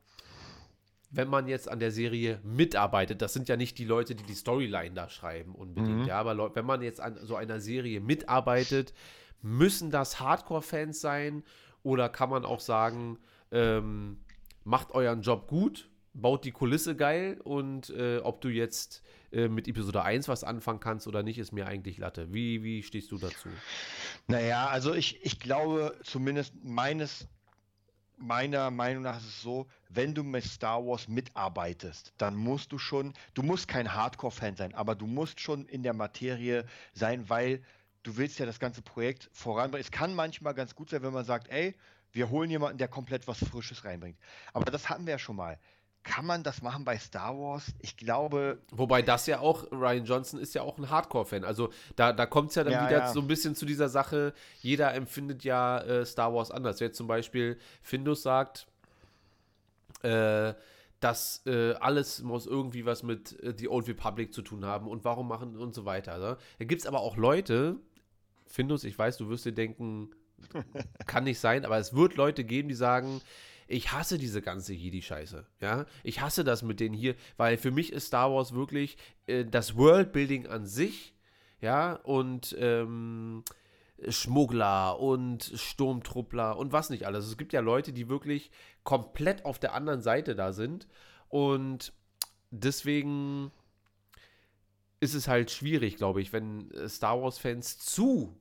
wenn man jetzt an der Serie mitarbeitet, das sind ja nicht die Leute, die die Storyline da schreiben unbedingt, mhm. ja, aber wenn man jetzt an so einer Serie mitarbeitet, müssen das Hardcore-Fans sein oder kann man auch sagen, ähm, macht euren Job gut, baut die Kulisse geil und äh, ob du jetzt äh, mit Episode 1 was anfangen kannst oder nicht, ist mir eigentlich Latte. Wie, wie stehst du dazu? Naja, also ich, ich glaube, zumindest meines, meiner Meinung nach ist es so, wenn du mit Star Wars mitarbeitest, dann musst du schon, du musst kein Hardcore-Fan sein, aber du musst schon in der Materie sein, weil du willst ja das ganze Projekt voranbringen. Es kann manchmal ganz gut sein, wenn man sagt, ey, wir holen jemanden, der komplett was Frisches reinbringt. Aber das hatten wir ja schon mal. Kann man das machen bei Star Wars? Ich glaube. Wobei das ja auch, Ryan Johnson ist ja auch ein Hardcore-Fan. Also da, da kommt es ja dann ja, wieder ja. so ein bisschen zu dieser Sache, jeder empfindet ja äh, Star Wars anders. Jetzt zum Beispiel Findus sagt, äh, dass äh, alles muss irgendwie was mit äh, The Old Republic zu tun haben und warum machen und so weiter. Ne? Da gibt es aber auch Leute, Findus, ich weiß, du wirst dir denken, (laughs) kann nicht sein, aber es wird Leute geben, die sagen, ich hasse diese ganze Jedi-Scheiße. Ja, ich hasse das mit denen hier, weil für mich ist Star Wars wirklich äh, das Worldbuilding an sich. Ja, und ähm, Schmuggler und Sturmtruppler und was nicht alles. Es gibt ja Leute, die wirklich komplett auf der anderen Seite da sind. Und deswegen ist es halt schwierig, glaube ich, wenn Star Wars-Fans zu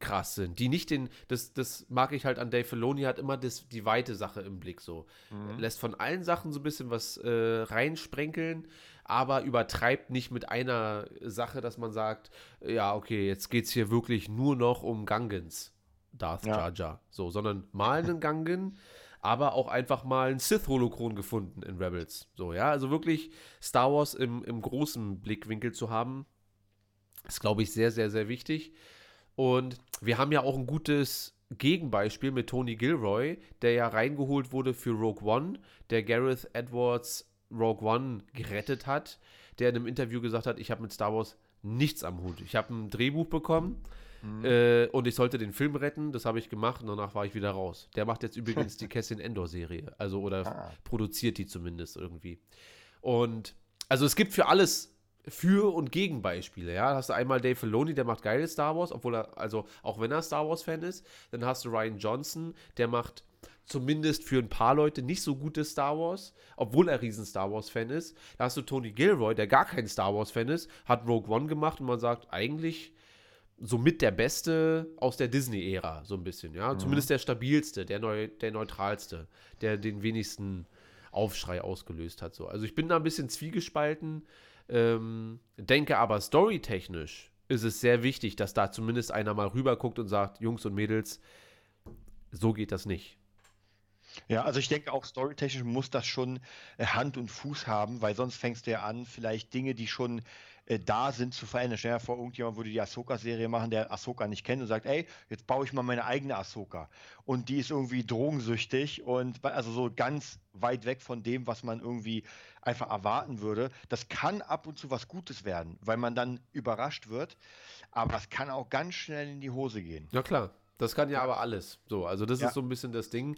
krass sind, die nicht den, das, das mag ich halt an Dave Filoni, hat immer das, die weite Sache im Blick so. Mhm. Lässt von allen Sachen so ein bisschen was äh, reinsprenkeln, aber übertreibt nicht mit einer Sache, dass man sagt, ja, okay, jetzt geht es hier wirklich nur noch um Gangens, Darth ja. Jar Jar, so, sondern mal einen Gangen, (laughs) aber auch einfach mal ein Sith-Holokron gefunden in Rebels, so, ja, also wirklich Star Wars im, im großen Blickwinkel zu haben, ist, glaube ich, sehr, sehr, sehr wichtig. Und wir haben ja auch ein gutes Gegenbeispiel mit Tony Gilroy, der ja reingeholt wurde für Rogue One, der Gareth Edwards Rogue One gerettet hat, der in einem Interview gesagt hat, ich habe mit Star Wars nichts am Hut. Ich habe ein Drehbuch bekommen mhm. äh, und ich sollte den Film retten. Das habe ich gemacht und danach war ich wieder raus. Der macht jetzt übrigens die (laughs) Cassian Endor-Serie. Also, oder ah. produziert die zumindest irgendwie. Und also es gibt für alles für- und Gegenbeispiele. Ja, hast du einmal Dave Filoni, der macht geile Star Wars, obwohl er, also auch wenn er Star Wars-Fan ist. Dann hast du Ryan Johnson, der macht zumindest für ein paar Leute nicht so gutes Star Wars, obwohl er riesen Star Wars-Fan ist. Da hast du Tony Gilroy, der gar kein Star Wars-Fan ist, hat Rogue One gemacht und man sagt, eigentlich somit der Beste aus der Disney-Ära, so ein bisschen, ja. Mhm. Zumindest der stabilste, der, neu, der neutralste, der den wenigsten Aufschrei ausgelöst hat. So. Also ich bin da ein bisschen zwiegespalten, ähm, denke aber storytechnisch ist es sehr wichtig, dass da zumindest einer mal rüber guckt und sagt, Jungs und Mädels, so geht das nicht. Ja, also ich denke auch storytechnisch muss das schon äh, Hand und Fuß haben, weil sonst fängst du ja an, vielleicht Dinge, die schon äh, da sind, zu verändern. Stell dir vor, irgendjemand würde die Ahsoka-Serie machen, der Ahsoka nicht kennt und sagt, ey, jetzt baue ich mal meine eigene Ahsoka. Und die ist irgendwie drogensüchtig und also so ganz weit weg von dem, was man irgendwie einfach erwarten würde. Das kann ab und zu was Gutes werden, weil man dann überrascht wird, aber es kann auch ganz schnell in die Hose gehen. Ja klar, das kann ja aber alles. So, also das ja. ist so ein bisschen das Ding.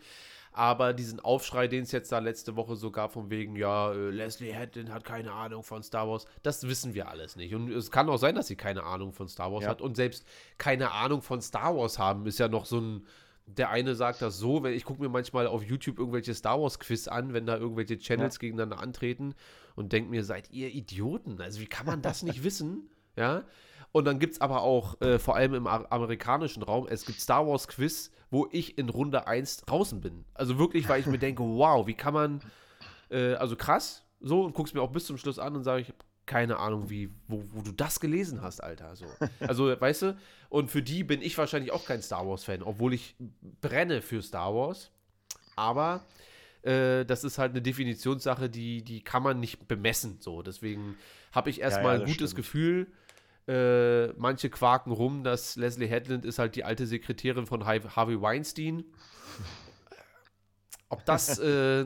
Aber diesen Aufschrei, den es jetzt da letzte Woche so gab, von wegen, ja, äh, Leslie Hatton hat keine Ahnung von Star Wars, das wissen wir alles nicht. Und es kann auch sein, dass sie keine Ahnung von Star Wars ja. hat. Und selbst keine Ahnung von Star Wars haben, ist ja noch so ein. Der eine sagt das so, wenn ich gucke mir manchmal auf YouTube irgendwelche Star Wars Quiz an, wenn da irgendwelche Channels ja. gegeneinander antreten und denke mir, seid ihr Idioten? Also wie kann man das nicht wissen? Ja. Und dann gibt es aber auch, äh, vor allem im amerikanischen Raum, es gibt Star Wars Quiz, wo ich in Runde 1 draußen bin. Also wirklich, weil ich mir denke, wow, wie kann man, äh, also krass, so, und guck's mir auch bis zum Schluss an und sage ich, keine Ahnung, wie, wo, wo du das gelesen hast, Alter. So. Also, weißt du, und für die bin ich wahrscheinlich auch kein Star Wars-Fan, obwohl ich brenne für Star Wars. Aber äh, das ist halt eine Definitionssache, die, die kann man nicht bemessen. So. Deswegen habe ich erstmal ja, ja, ein gutes stimmt. Gefühl äh, manche quaken rum, dass Leslie Headland ist halt die alte Sekretärin von Harvey Weinstein. Ob das (laughs) äh,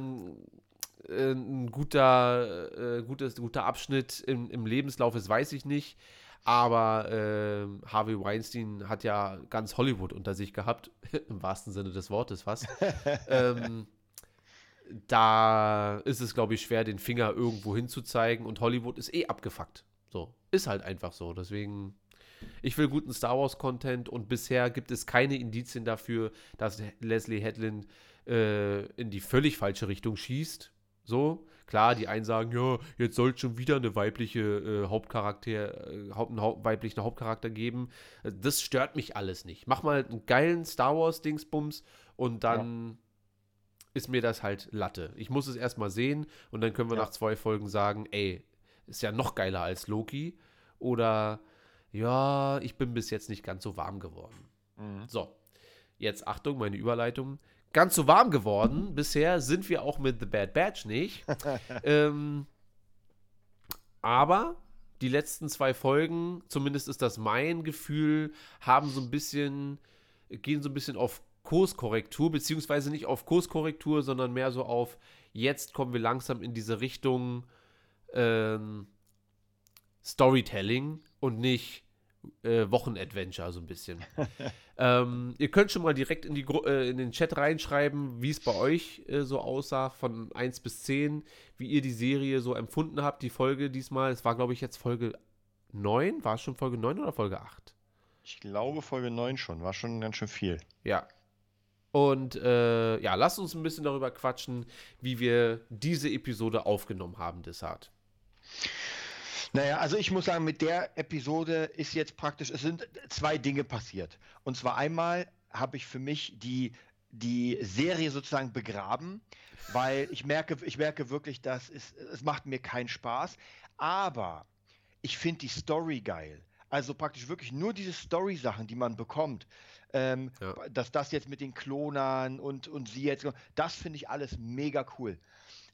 äh, ein guter, äh, gutes, guter Abschnitt im, im, Lebenslauf ist, weiß ich nicht. Aber äh, Harvey Weinstein hat ja ganz Hollywood unter sich gehabt, (laughs) im wahrsten Sinne des Wortes was. (laughs) ähm, da ist es, glaube ich, schwer, den Finger irgendwo hinzuzeigen und Hollywood ist eh abgefuckt. So, ist halt einfach so. Deswegen, ich will guten Star Wars-Content und bisher gibt es keine Indizien dafür, dass Leslie Hedlund äh, in die völlig falsche Richtung schießt. So, klar, die einen sagen, ja, jetzt soll es schon wieder eine weibliche äh, Hauptcharakter, äh, Haupt, einen Haupt, weiblichen Hauptcharakter geben. Das stört mich alles nicht. Mach mal einen geilen Star Wars-Dingsbums und dann. Ja ist mir das halt Latte. Ich muss es erstmal sehen und dann können wir ja. nach zwei Folgen sagen, ey, ist ja noch geiler als Loki. Oder ja, ich bin bis jetzt nicht ganz so warm geworden. Mhm. So, jetzt Achtung, meine Überleitung. Ganz so warm geworden bisher sind wir auch mit The Bad Batch nicht. (laughs) ähm, aber die letzten zwei Folgen, zumindest ist das mein Gefühl, haben so ein bisschen, gehen so ein bisschen auf Kurskorrektur, beziehungsweise nicht auf Kurskorrektur, sondern mehr so auf, jetzt kommen wir langsam in diese Richtung, ähm, Storytelling und nicht äh, Wochenadventure so ein bisschen. (laughs) ähm, ihr könnt schon mal direkt in, die äh, in den Chat reinschreiben, wie es bei euch äh, so aussah, von 1 bis 10, wie ihr die Serie so empfunden habt, die Folge diesmal. Es war, glaube ich, jetzt Folge 9. War es schon Folge 9 oder Folge 8? Ich glaube Folge 9 schon, war schon ganz schön viel. Ja, und äh, ja, lasst uns ein bisschen darüber quatschen, wie wir diese Episode aufgenommen haben, Desart. Naja, also ich muss sagen, mit der Episode ist jetzt praktisch, es sind zwei Dinge passiert. Und zwar einmal habe ich für mich die, die Serie sozusagen begraben, weil ich merke, ich merke wirklich, dass es, es macht mir keinen Spaß. Aber ich finde die Story geil. Also praktisch wirklich nur diese Story-Sachen, die man bekommt. Ähm, ja. Dass das jetzt mit den Klonern und, und sie jetzt, das finde ich alles mega cool.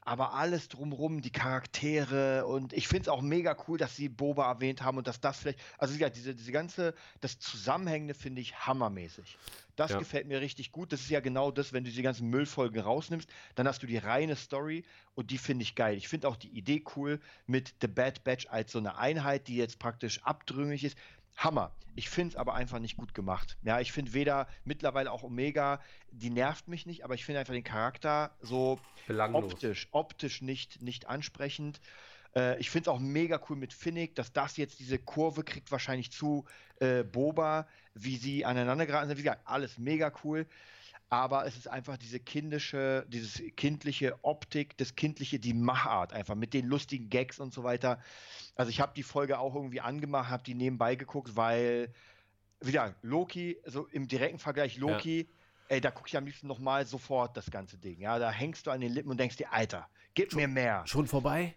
Aber alles drumrum, die Charaktere und ich finde es auch mega cool, dass sie Boba erwähnt haben und dass das vielleicht, also ja, diese, diese ganze, das Zusammenhängende finde ich hammermäßig. Das ja. gefällt mir richtig gut. Das ist ja genau das, wenn du die ganzen Müllfolgen rausnimmst, dann hast du die reine Story und die finde ich geil. Ich finde auch die Idee cool mit The Bad Batch als so eine Einheit, die jetzt praktisch abdrüngig ist. Hammer. Ich finde es aber einfach nicht gut gemacht. Ja, ich finde weder mittlerweile auch Omega, die nervt mich nicht, aber ich finde einfach den Charakter so Belanglos. optisch, optisch nicht, nicht ansprechend. Äh, ich finde es auch mega cool mit Finnick, dass das jetzt diese Kurve kriegt, wahrscheinlich zu äh, Boba, wie sie aneinander geraten sind. Wie gesagt, alles mega cool aber es ist einfach diese kindische, dieses kindliche Optik, das kindliche, die Machart einfach mit den lustigen Gags und so weiter. Also ich habe die Folge auch irgendwie angemacht, habe die nebenbei geguckt, weil wieder Loki, so im direkten Vergleich Loki, ja. ey, da gucke ich am liebsten nochmal sofort das ganze Ding. Ja, da hängst du an den Lippen und denkst dir, Alter, gib schon, mir mehr. Schon vorbei?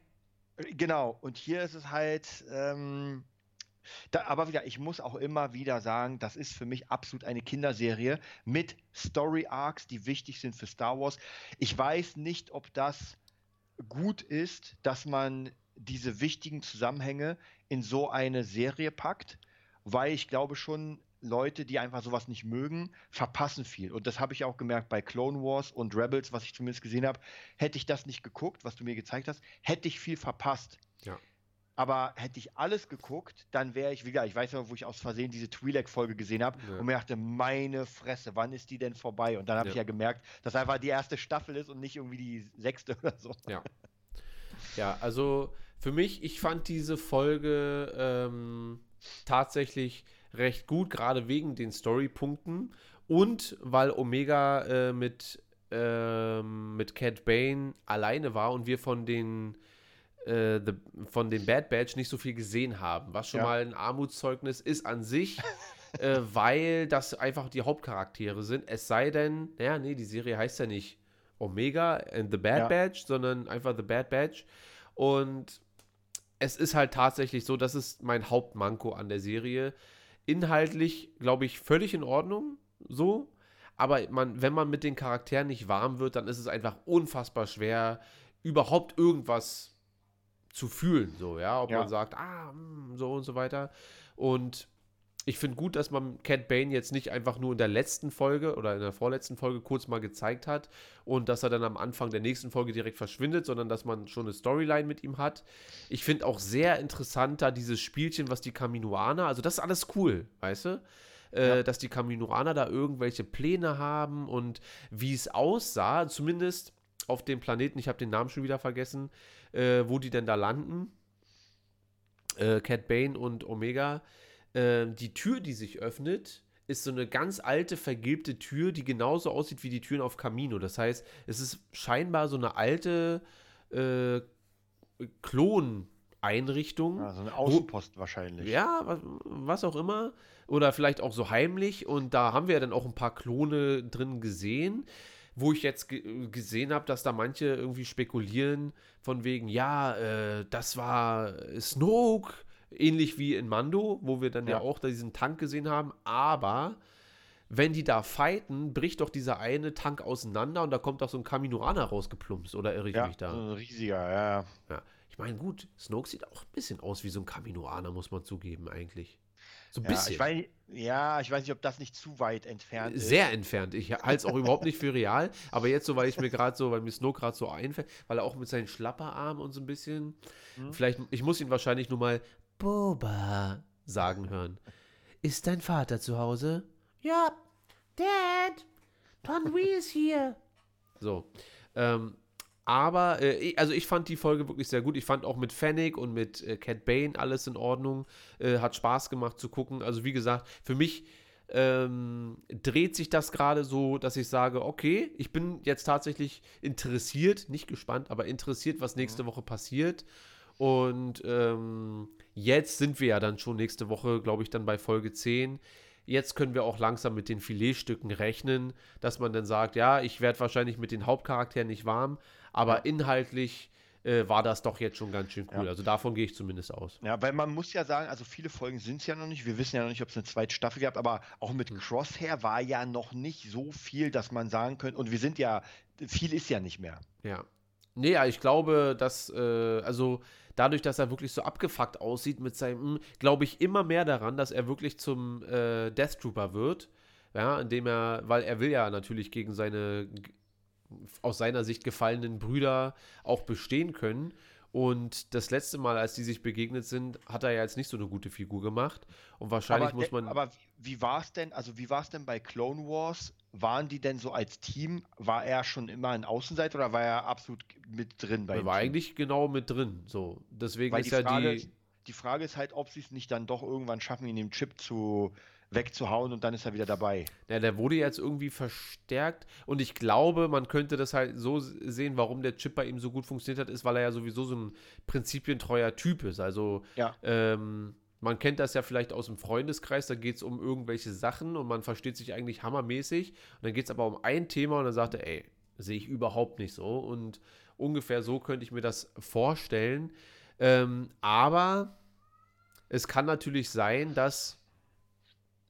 Genau. Und hier ist es halt, ähm, da, aber wieder, ich muss auch immer wieder sagen, das ist für mich absolut eine Kinderserie mit Story Arcs, die wichtig sind für Star Wars. Ich weiß nicht, ob das gut ist, dass man diese wichtigen Zusammenhänge in so eine Serie packt, weil ich glaube schon, Leute, die einfach sowas nicht mögen, verpassen viel. Und das habe ich auch gemerkt bei Clone Wars und Rebels, was ich zumindest gesehen habe. Hätte ich das nicht geguckt, was du mir gezeigt hast, hätte ich viel verpasst. Ja. Aber hätte ich alles geguckt, dann wäre ich wieder, ich weiß noch, wo ich aus Versehen diese Twi'lek-Folge gesehen habe ja. und mir dachte, meine Fresse, wann ist die denn vorbei? Und dann habe ja. ich ja gemerkt, dass einfach die erste Staffel ist und nicht irgendwie die sechste (laughs) oder so. Ja. Ja, also für mich, ich fand diese Folge ähm, tatsächlich recht gut, gerade wegen den Storypunkten und weil Omega äh, mit, äh, mit Cat Bane alleine war und wir von den äh, the, von den Bad Batch nicht so viel gesehen haben, was schon ja. mal ein Armutszeugnis ist an sich, (laughs) äh, weil das einfach die Hauptcharaktere sind. Es sei denn, naja, nee, die Serie heißt ja nicht Omega and the Bad ja. Batch, sondern einfach The Bad Batch. Und es ist halt tatsächlich so, das ist mein Hauptmanko an der Serie. Inhaltlich, glaube ich, völlig in Ordnung, so. Aber man, wenn man mit den Charakteren nicht warm wird, dann ist es einfach unfassbar schwer, überhaupt irgendwas zu fühlen, so, ja, ob ja. man sagt, ah, hm, so und so weiter. Und ich finde gut, dass man Cat Bane jetzt nicht einfach nur in der letzten Folge oder in der vorletzten Folge kurz mal gezeigt hat und dass er dann am Anfang der nächsten Folge direkt verschwindet, sondern dass man schon eine Storyline mit ihm hat. Ich finde auch sehr interessant da dieses Spielchen, was die Kaminoaner, also das ist alles cool, weißt du? Äh, ja. dass die Kaminoaner da irgendwelche Pläne haben und wie es aussah, zumindest auf dem Planeten, ich habe den Namen schon wieder vergessen, äh, wo die denn da landen. Äh, Cat Bane und Omega. Äh, die Tür, die sich öffnet, ist so eine ganz alte, vergilbte Tür, die genauso aussieht wie die Türen auf Camino. Das heißt, es ist scheinbar so eine alte äh, Klon-Einrichtung. Ja, so eine Außenpost wo, wahrscheinlich. Ja, was, was, auch immer. Oder vielleicht auch so heimlich. Und da haben wir dann auch ein paar Klone drin gesehen wo ich jetzt gesehen habe, dass da manche irgendwie spekulieren von wegen, ja, äh, das war Snoke, ähnlich wie in Mando, wo wir dann ja, ja auch da diesen Tank gesehen haben, aber wenn die da fighten, bricht doch dieser eine Tank auseinander und da kommt doch so ein Kaminoaner rausgeplumpst, oder irre ich ja, mich da? ein riesiger, ja. ja. Ich meine, gut, Snoke sieht auch ein bisschen aus wie so ein Kaminoaner, muss man zugeben, eigentlich. So ein ja, bisschen. Ich weiß, ja, ich weiß nicht, ob das nicht zu weit entfernt ist. Sehr entfernt. Ich halte es auch überhaupt nicht für real. Aber jetzt so, weil ich mir gerade so, weil mir Snow gerade so einfällt, weil er auch mit seinen Schlapperarmen und so ein bisschen. Hm. Vielleicht, ich muss ihn wahrscheinlich nur mal Boba sagen hören. Ist dein Vater zu Hause? Ja. Dad, Don Wee ist hier. So. Ähm, aber, äh, also ich fand die Folge wirklich sehr gut. Ich fand auch mit Fennec und mit äh, Cat Bane alles in Ordnung. Äh, hat Spaß gemacht zu gucken. Also wie gesagt, für mich ähm, dreht sich das gerade so, dass ich sage, okay, ich bin jetzt tatsächlich interessiert, nicht gespannt, aber interessiert, was nächste mhm. Woche passiert. Und ähm, jetzt sind wir ja dann schon nächste Woche, glaube ich, dann bei Folge 10. Jetzt können wir auch langsam mit den Filetstücken rechnen, dass man dann sagt, ja, ich werde wahrscheinlich mit den Hauptcharakteren nicht warm, aber inhaltlich äh, war das doch jetzt schon ganz schön cool. Ja. Also davon gehe ich zumindest aus. Ja, weil man muss ja sagen, also viele Folgen sind es ja noch nicht. Wir wissen ja noch nicht, ob es eine zweite Staffel gab, aber auch mit hm. Crosshair war ja noch nicht so viel, dass man sagen könnte, und wir sind ja, viel ist ja nicht mehr. Ja. Nee, ja, ich glaube, dass, äh, also dadurch, dass er wirklich so abgefuckt aussieht mit seinem, glaube ich immer mehr daran, dass er wirklich zum äh, Death Trooper wird. Ja, indem er, weil er will ja natürlich gegen seine aus seiner Sicht gefallenen Brüder auch bestehen können. Und das letzte Mal, als die sich begegnet sind, hat er ja jetzt nicht so eine gute Figur gemacht. Und wahrscheinlich aber, muss man. Aber wie war es denn, also wie war es denn bei Clone Wars? Waren die denn so als Team, war er schon immer ein Außenseiter oder war er absolut mit drin bei Er war Team? eigentlich genau mit drin. So. Deswegen Weil ist ja Frage, die. Die Frage ist halt, ob sie es nicht dann doch irgendwann schaffen, ihn dem Chip zu wegzuhauen und dann ist er wieder dabei. Ja, der wurde jetzt irgendwie verstärkt und ich glaube, man könnte das halt so sehen, warum der Chip bei ihm so gut funktioniert hat, ist, weil er ja sowieso so ein prinzipientreuer Typ ist. Also, ja. ähm, man kennt das ja vielleicht aus dem Freundeskreis, da geht es um irgendwelche Sachen und man versteht sich eigentlich hammermäßig. Und dann geht es aber um ein Thema und dann sagt er, ey, sehe ich überhaupt nicht so. Und ungefähr so könnte ich mir das vorstellen. Ähm, aber es kann natürlich sein, dass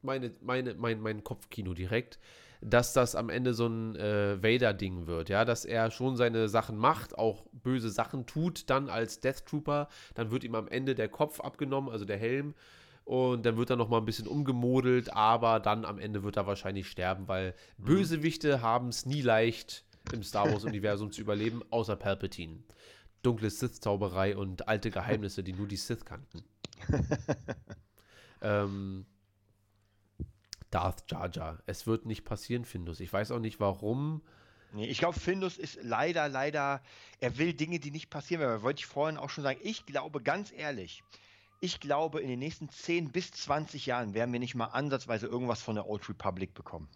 meine, meine, mein, mein Kopfkino direkt, dass das am Ende so ein äh, Vader-Ding wird, ja, dass er schon seine Sachen macht, auch böse Sachen tut, dann als Death Trooper, dann wird ihm am Ende der Kopf abgenommen, also der Helm, und dann wird er nochmal ein bisschen umgemodelt, aber dann am Ende wird er wahrscheinlich sterben, weil mhm. Bösewichte haben es nie leicht im Star Wars-Universum zu überleben, außer Palpatine. Dunkle Sith-Zauberei und alte Geheimnisse, die nur die Sith kannten. (laughs) ähm, Darth Jar Jar. Es wird nicht passieren, Findus. Ich weiß auch nicht warum. Nee, ich glaube, Findus ist leider, leider, er will Dinge, die nicht passieren werden. Wollte ich vorhin auch schon sagen. Ich glaube, ganz ehrlich, ich glaube, in den nächsten 10 bis 20 Jahren werden wir nicht mal ansatzweise irgendwas von der Old Republic bekommen.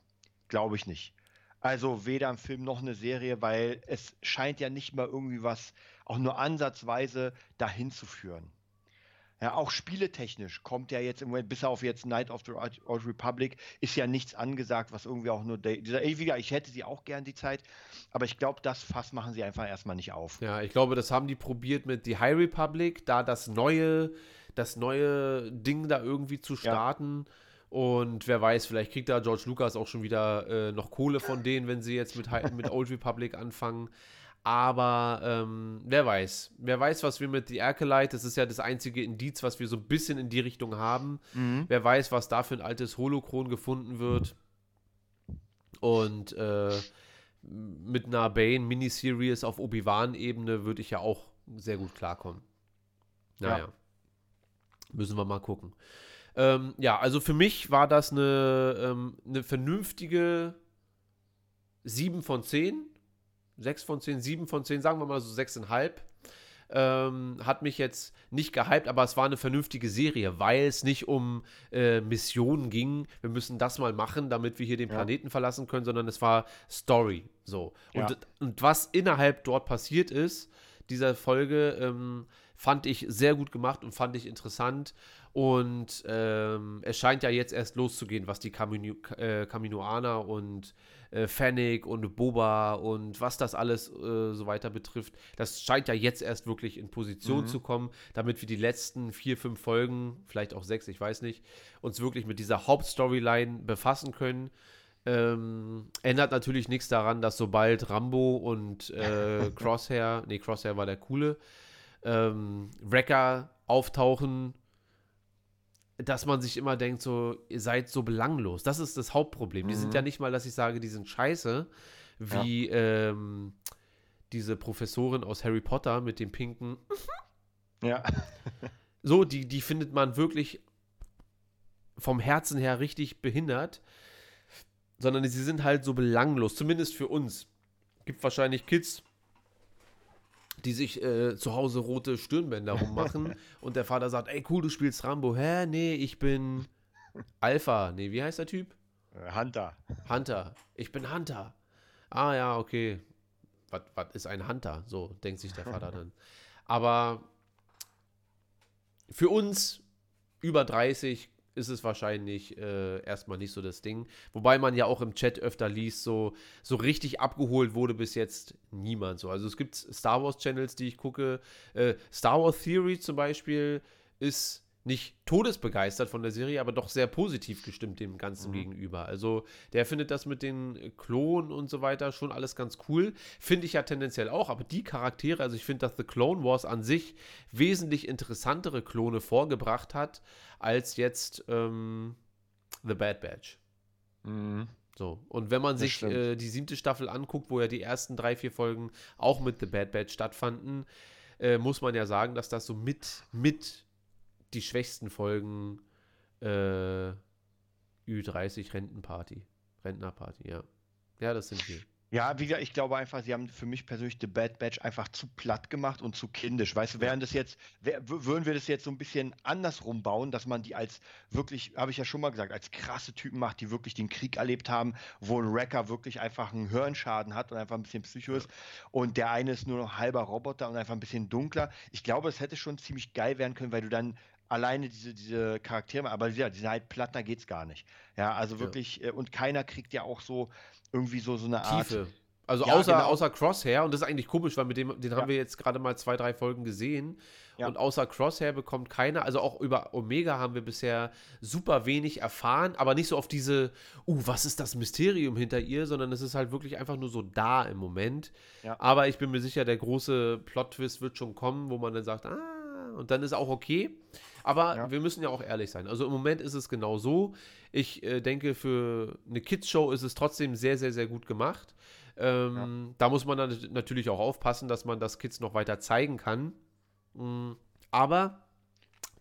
Glaube ich nicht. Also weder im Film noch eine Serie, weil es scheint ja nicht mal irgendwie was auch nur ansatzweise dahin zu führen. Ja, auch spieletechnisch kommt ja jetzt im Moment, bis auf jetzt Night of the Old Republic, ist ja nichts angesagt, was irgendwie auch nur dieser ewiger, ich hätte sie auch gern die Zeit, aber ich glaube, das Fass machen sie einfach erstmal nicht auf. Ja, ich glaube, das haben die probiert mit die High Republic, da das neue, das neue Ding da irgendwie zu starten. Ja. Und wer weiß, vielleicht kriegt da George Lucas auch schon wieder äh, noch Kohle von denen, wenn sie jetzt mit, mit Old Republic anfangen. Aber ähm, wer weiß. Wer weiß, was wir mit The Acolyte, das ist ja das einzige Indiz, was wir so ein bisschen in die Richtung haben. Mhm. Wer weiß, was da für ein altes Holokron gefunden wird. Und äh, mit einer Bane-Miniseries auf Obi-Wan-Ebene würde ich ja auch sehr gut klarkommen. Naja. Ja. Müssen wir mal gucken. Ähm, ja, also für mich war das eine, ähm, eine vernünftige 7 von 10 6 von 10, 7 von 10, sagen wir mal so 6,5. Ähm, hat mich jetzt nicht gehypt, aber es war eine vernünftige Serie, weil es nicht um äh, Missionen ging. Wir müssen das mal machen, damit wir hier den ja. Planeten verlassen können, sondern es war Story. So. Und, ja. und was innerhalb dort passiert ist, dieser Folge, ähm, fand ich sehr gut gemacht und fand ich interessant. Und ähm, es scheint ja jetzt erst loszugehen, was die Camino, äh, Caminoaner und äh, Fennec und Boba und was das alles äh, so weiter betrifft. Das scheint ja jetzt erst wirklich in Position mhm. zu kommen, damit wir die letzten vier, fünf Folgen, vielleicht auch sechs, ich weiß nicht, uns wirklich mit dieser Hauptstoryline befassen können. Ähm, ändert natürlich nichts daran, dass sobald Rambo und äh, (laughs) Crosshair, nee, Crosshair war der coole, ähm, Wrecker auftauchen, dass man sich immer denkt, so, ihr seid so belanglos. Das ist das Hauptproblem. Mhm. Die sind ja mhm. nicht mal, dass ich sage, die sind scheiße, wie ja. ähm, diese Professorin aus Harry Potter mit dem pinken. Ja. (laughs) so, die, die findet man wirklich vom Herzen her richtig behindert. Sondern sie sind halt so belanglos, zumindest für uns. Gibt wahrscheinlich Kids, die sich äh, zu Hause rote Stirnbänder rummachen (laughs) und der Vater sagt, ey cool, du spielst Rambo. Hä? Nee, ich bin Alpha. Nee, wie heißt der Typ? Äh, Hunter. Hunter. Ich bin Hunter. Ah ja, okay. Was ist ein Hunter? So denkt sich der Vater dann. Aber für uns über 30 ist es wahrscheinlich äh, erstmal nicht so das Ding. Wobei man ja auch im Chat öfter liest, so, so richtig abgeholt wurde bis jetzt niemand so. Also es gibt Star Wars Channels, die ich gucke. Äh, Star Wars Theory zum Beispiel ist nicht todesbegeistert von der Serie, aber doch sehr positiv gestimmt dem Ganzen Mhm. gegenüber. Also der findet das mit den Klonen und so weiter schon alles ganz cool. Finde ich ja tendenziell auch, aber die Charaktere, also ich finde, dass The Clone Wars an sich wesentlich interessantere Klone vorgebracht hat, als jetzt ähm, The Bad Batch. Mhm. So, und wenn man Das sich äh, die siebte Staffel anguckt, wo ja die ersten drei, vier Folgen auch mit The Bad Batch stattfanden, äh, muss man ja sagen, dass das so mit, mit die schwächsten Folgen äh, Ü30 Rentenparty. Rentnerparty, ja. Ja, das sind die. Ja, wie gesagt, ich glaube einfach, sie haben für mich persönlich The Bad Batch einfach zu platt gemacht und zu kindisch. Weißt du, wären das jetzt, wär, würden wir das jetzt so ein bisschen andersrum bauen, dass man die als wirklich, habe ich ja schon mal gesagt, als krasse Typen macht, die wirklich den Krieg erlebt haben, wo ein Wrecker wirklich einfach einen Hirnschaden hat und einfach ein bisschen Psycho ist und der eine ist nur noch halber Roboter und einfach ein bisschen dunkler. Ich glaube, es hätte schon ziemlich geil werden können, weil du dann alleine diese, diese Charaktere, aber ja, die sind halt platt, da geht's gar nicht. Ja, also Ja. wirklich, äh, und keiner kriegt ja auch so irgendwie so, so eine Art. Tiefe. Also Ja, außer, genau. außer Crosshair, und das ist eigentlich komisch, weil mit dem, den Ja. haben wir jetzt gerade mal zwei, drei Folgen gesehen. Ja. Und außer Crosshair bekommt keiner, also auch über Omega haben wir bisher super wenig erfahren, aber nicht so auf diese, uh, was ist das Mysterium hinter ihr, sondern es ist halt wirklich einfach nur so da im Moment. Ja. Aber ich bin mir sicher, der große Plot-Twist wird schon kommen, wo man dann sagt, ah, und dann ist auch okay. Aber Ja. wir müssen ja auch ehrlich sein. Also im Moment ist es genau so. Ich äh, denke, für eine Kids-Show ist es trotzdem sehr, sehr, sehr gut gemacht. Ähm, Da muss man dann natürlich auch aufpassen, dass man das Kids noch weiter zeigen kann. Mm, Aber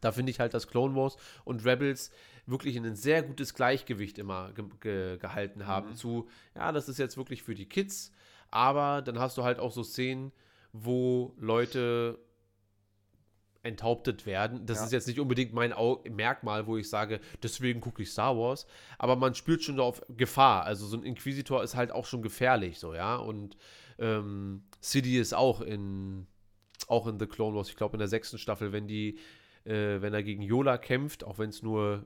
da finde ich halt, dass Clone Wars und Rebels wirklich ein sehr gutes Gleichgewicht immer ge ge gehalten haben. Mhm. Zu, ja, das ist jetzt wirklich für die Kids, aber dann hast du halt auch so Szenen, wo Leute enthauptet werden. Das Ja. ist jetzt nicht unbedingt mein Au Merkmal, wo ich sage, deswegen gucke ich Star Wars, aber man spürt schon auf Gefahr. Also so ein Inquisitor ist halt auch schon gefährlich, so, ja. Und ähm, City ist auch in auch in The Clone Wars, ich glaube in der sechsten Staffel, wenn die, äh, wenn er gegen Yola kämpft, auch wenn es nur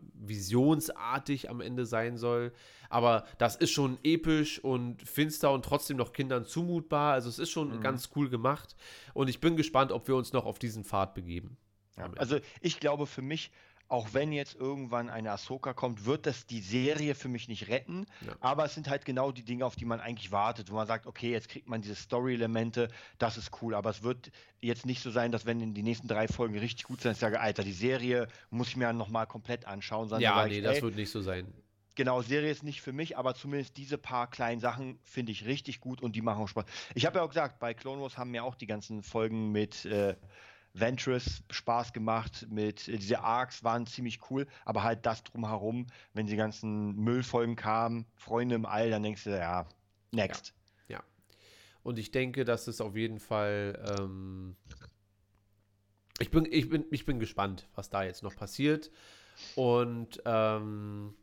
visionsartig am Ende sein soll. Aber das ist schon episch und finster und trotzdem noch Kindern zumutbar. Also es ist schon Mhm. ganz cool gemacht. Und ich bin gespannt, ob wir uns noch auf diesen Pfad begeben. Ja, also ich glaube für mich, auch wenn jetzt irgendwann eine Ahsoka kommt, wird das die Serie für mich nicht retten. Ja. Aber es sind halt genau die Dinge, auf die man eigentlich wartet, wo man sagt, okay, jetzt kriegt man diese Story-Elemente, das ist cool. Aber es wird jetzt nicht so sein, dass wenn die nächsten drei Folgen richtig gut sind, ich sage, Alter, die Serie muss ich mir dann nochmal komplett anschauen. Sondern ja, nee, ich, das ey, wird nicht so sein. genau, Serie ist nicht für mich, aber zumindest diese paar kleinen Sachen finde ich richtig gut und die machen auch Spaß. Ich habe ja auch gesagt, bei Clone Wars haben mir auch die ganzen Folgen mit äh, Ventress Spaß gemacht, mit äh, diese Arcs waren ziemlich cool, aber halt das drumherum, wenn die ganzen Müllfolgen kamen, Freunde im All, dann denkst du, ja, next. Und ich denke, dass es auf jeden Fall. Ähm, ich, bin, ich, bin, ich bin gespannt, was da jetzt noch passiert. Und ähm,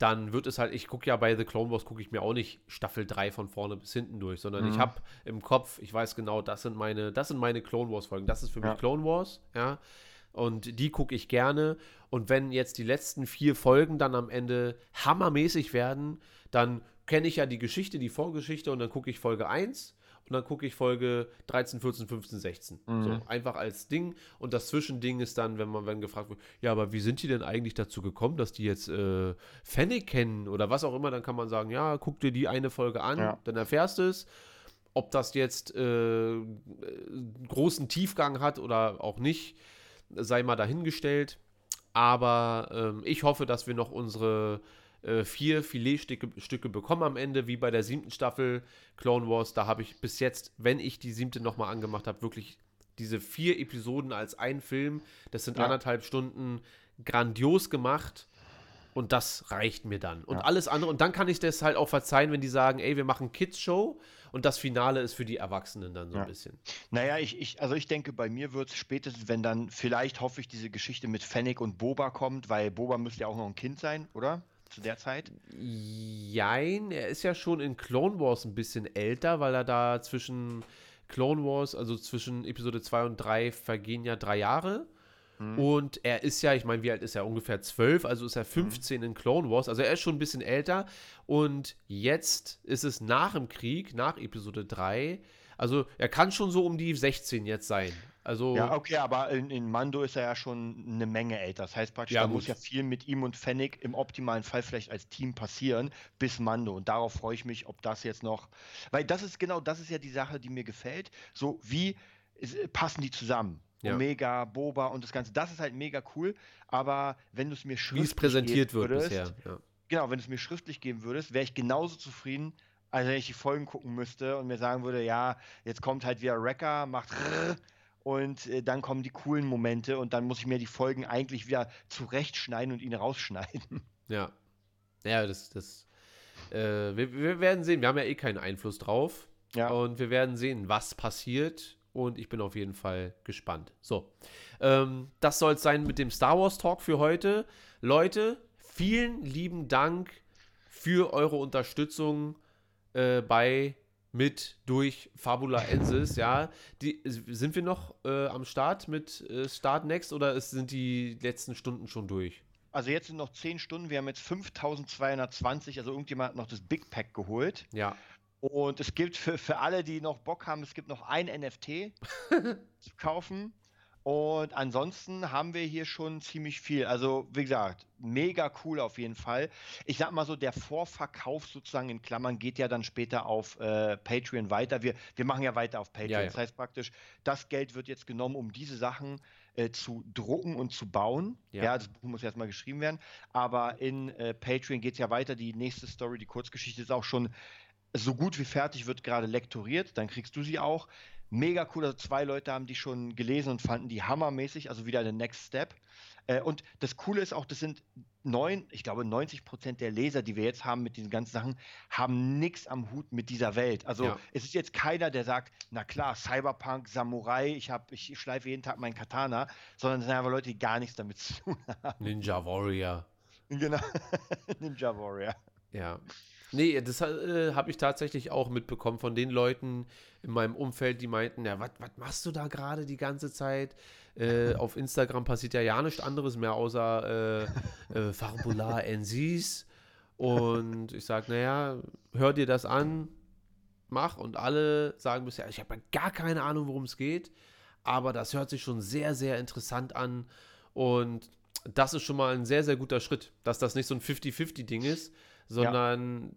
dann wird es halt, ich gucke ja bei The Clone Wars, gucke ich mir auch nicht Staffel 3 von vorne bis hinten durch, sondern ich Mhm. habe im Kopf, ich weiß genau, das sind meine, das sind meine Clone Wars Folgen. Das ist für Ja. mich Clone Wars, ja. Und die gucke ich gerne. Und wenn jetzt die letzten vier Folgen dann am Ende hammermäßig werden, dann kenne ich ja die Geschichte, die Vorgeschichte und dann gucke ich Folge 1 und dann gucke ich Folge 13, 14, 15, 16. Mhm. So, einfach als Ding. Und das Zwischending ist dann, wenn man wenn gefragt wird, ja, aber wie sind die denn eigentlich dazu gekommen, dass die jetzt äh, Fennec kennen oder was auch immer, dann kann man sagen, ja, guck dir die eine Folge an, Ja. dann erfährst du es. Ob das jetzt äh, großen Tiefgang hat oder auch nicht, sei mal dahingestellt. Aber ähm, ich hoffe, dass wir noch unsere äh, vier Filetstücke Stücke bekommen am Ende, wie bei der siebten Staffel Clone Wars. Da habe ich bis jetzt, wenn ich die siebte nochmal angemacht habe, wirklich diese vier Episoden als ein Film. Das sind Ja. anderthalb Stunden grandios gemacht. Und das reicht mir dann. Und Ja. alles andere, und dann kann ich das halt auch verzeihen, wenn die sagen, ey, wir machen Kids-Show und das Finale ist für die Erwachsenen dann so Ja. ein bisschen. Naja, ich, ich, also ich denke, bei mir wird es spätestens, wenn dann vielleicht hoffe ich, diese Geschichte mit Fennec und Boba kommt, weil Boba müsste ja auch noch ein Kind sein, oder? Zu der Zeit. Jein, er ist ja schon in Clone Wars ein bisschen älter, weil er da zwischen Clone Wars, also zwischen Episode 2 und 3 vergehen ja drei Jahre. Und er ist ja, ich meine, wie alt ist er? Ungefähr 12, also ist er 15 in Clone Wars. Also er ist schon ein bisschen älter. Und jetzt ist es nach dem Krieg, nach Episode 3. Also er kann schon so um die 16 jetzt sein. Also, Ja, okay, aber in, in Mando ist er ja schon eine Menge älter. Das heißt praktisch, Ja, da gut. muss ja viel mit ihm und Fennec im optimalen Fall vielleicht als Team passieren, bis Mando. Und darauf freue ich mich, ob das jetzt noch. Weil das ist genau, das ist ja die Sache, die mir gefällt. So, wie ist- passen die zusammen? Ja. Omega, Boba und das Ganze. Das ist halt mega cool. Aber wenn du es mir wie schriftlich es präsentiert geben wird würdest, bisher. Ja. Genau, wenn du es mir schriftlich geben würdest, wäre ich genauso zufrieden, als wenn ich die Folgen gucken müsste und mir sagen würde, ja, jetzt kommt halt wieder Wrecker, macht rrr, und äh, dann kommen die coolen Momente und dann muss ich mir die Folgen eigentlich wieder zurechtschneiden und ihn rausschneiden. (laughs) Ja. Ja, das, das. Äh, wir, wir werden sehen. Wir haben ja eh keinen Einfluss drauf. Ja. Und wir werden sehen, was passiert. Und ich bin auf jeden Fall gespannt. So. Ähm, das soll es sein mit dem Star Wars Talk für heute. Leute, vielen lieben Dank für eure Unterstützung äh, bei mit durch Fabula Ensis, ja. Die, sind wir noch äh, am Start mit äh, Start Next oder ist, sind die letzten Stunden schon durch? Also jetzt sind noch 10 Stunden, wir haben jetzt 5220, also irgendjemand hat noch das Big Pack geholt. Ja. Und es gibt für, für alle, die noch Bock haben, es gibt noch ein NFT (laughs) zu kaufen. Und ansonsten haben wir hier schon ziemlich viel. Also, wie gesagt, mega cool auf jeden Fall. Ich sag mal so, der Vorverkauf sozusagen in Klammern geht ja dann später auf äh, Patreon weiter. Wir, wir machen ja weiter auf Patreon. Ja, ja. Das heißt praktisch, das Geld wird jetzt genommen, um diese Sachen äh, zu drucken und zu bauen. Ja. Ja, das Buch muss erstmal geschrieben werden. Aber in äh, Patreon geht es ja weiter. Die nächste Story, die Kurzgeschichte ist auch schon so gut wie fertig, wird gerade lektoriert. Dann kriegst du sie auch. Mega cool, also zwei Leute haben die schon gelesen und fanden die hammermäßig, also wieder der Next Step. Äh, und das Coole ist auch, das sind neun, ich glaube 90 Prozent der Leser, die wir jetzt haben mit diesen ganzen Sachen, haben nichts am Hut mit dieser Welt. Also Ja. es ist jetzt keiner, der sagt, na klar, Cyberpunk, Samurai, ich, hab, ich schleife jeden Tag meinen Katana, sondern es sind einfach Leute, die gar nichts damit zu tun haben. Ninja Warrior. Genau. (laughs) Ninja Warrior. Ja. Nee, das äh, habe ich tatsächlich auch mitbekommen von den Leuten in meinem Umfeld, die meinten, ja, was machst du da gerade die ganze Zeit? Äh, auf Instagram passiert ja ja nichts anderes mehr außer äh, äh, Farbular (laughs) NCs. Und ich sage, naja, hör dir das an, mach. Und alle sagen bisher, ich habe gar keine Ahnung, worum es geht. Aber das hört sich schon sehr, sehr interessant an. Und das ist schon mal ein sehr, sehr guter Schritt, dass das nicht so ein 50-50-Ding ist, sondern,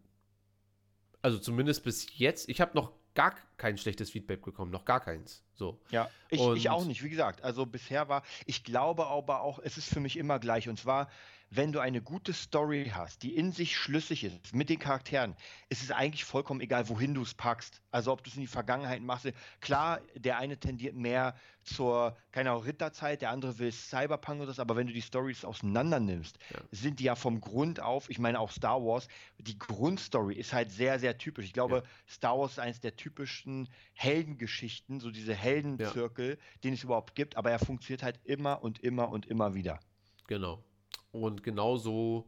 also zumindest bis jetzt, ich habe noch gar kein schlechtes Feedback bekommen, noch gar keins. So. Ja, ich, ich auch nicht. Wie gesagt, also bisher war, ich glaube aber auch, es ist für mich immer gleich. Und zwar, wenn du eine gute Story hast, die in sich schlüssig ist, mit den Charakteren, ist es eigentlich vollkommen egal, wohin du es packst. Also ob du es in die Vergangenheit machst. Klar, der eine tendiert mehr zur, keine Ahnung, Ritterzeit, der andere will Cyberpunk oder das, aber wenn du die Stories auseinander nimmst, Ja. sind die ja vom Grund auf, ich meine auch Star Wars, die Grundstory ist halt sehr, sehr typisch. Ich glaube, Ja. Star Wars ist eines der typischsten Heldengeschichten, so diese Heldenzirkel, den es überhaupt gibt, aber er funktioniert halt immer und immer und immer wieder. Genau. Und genau so,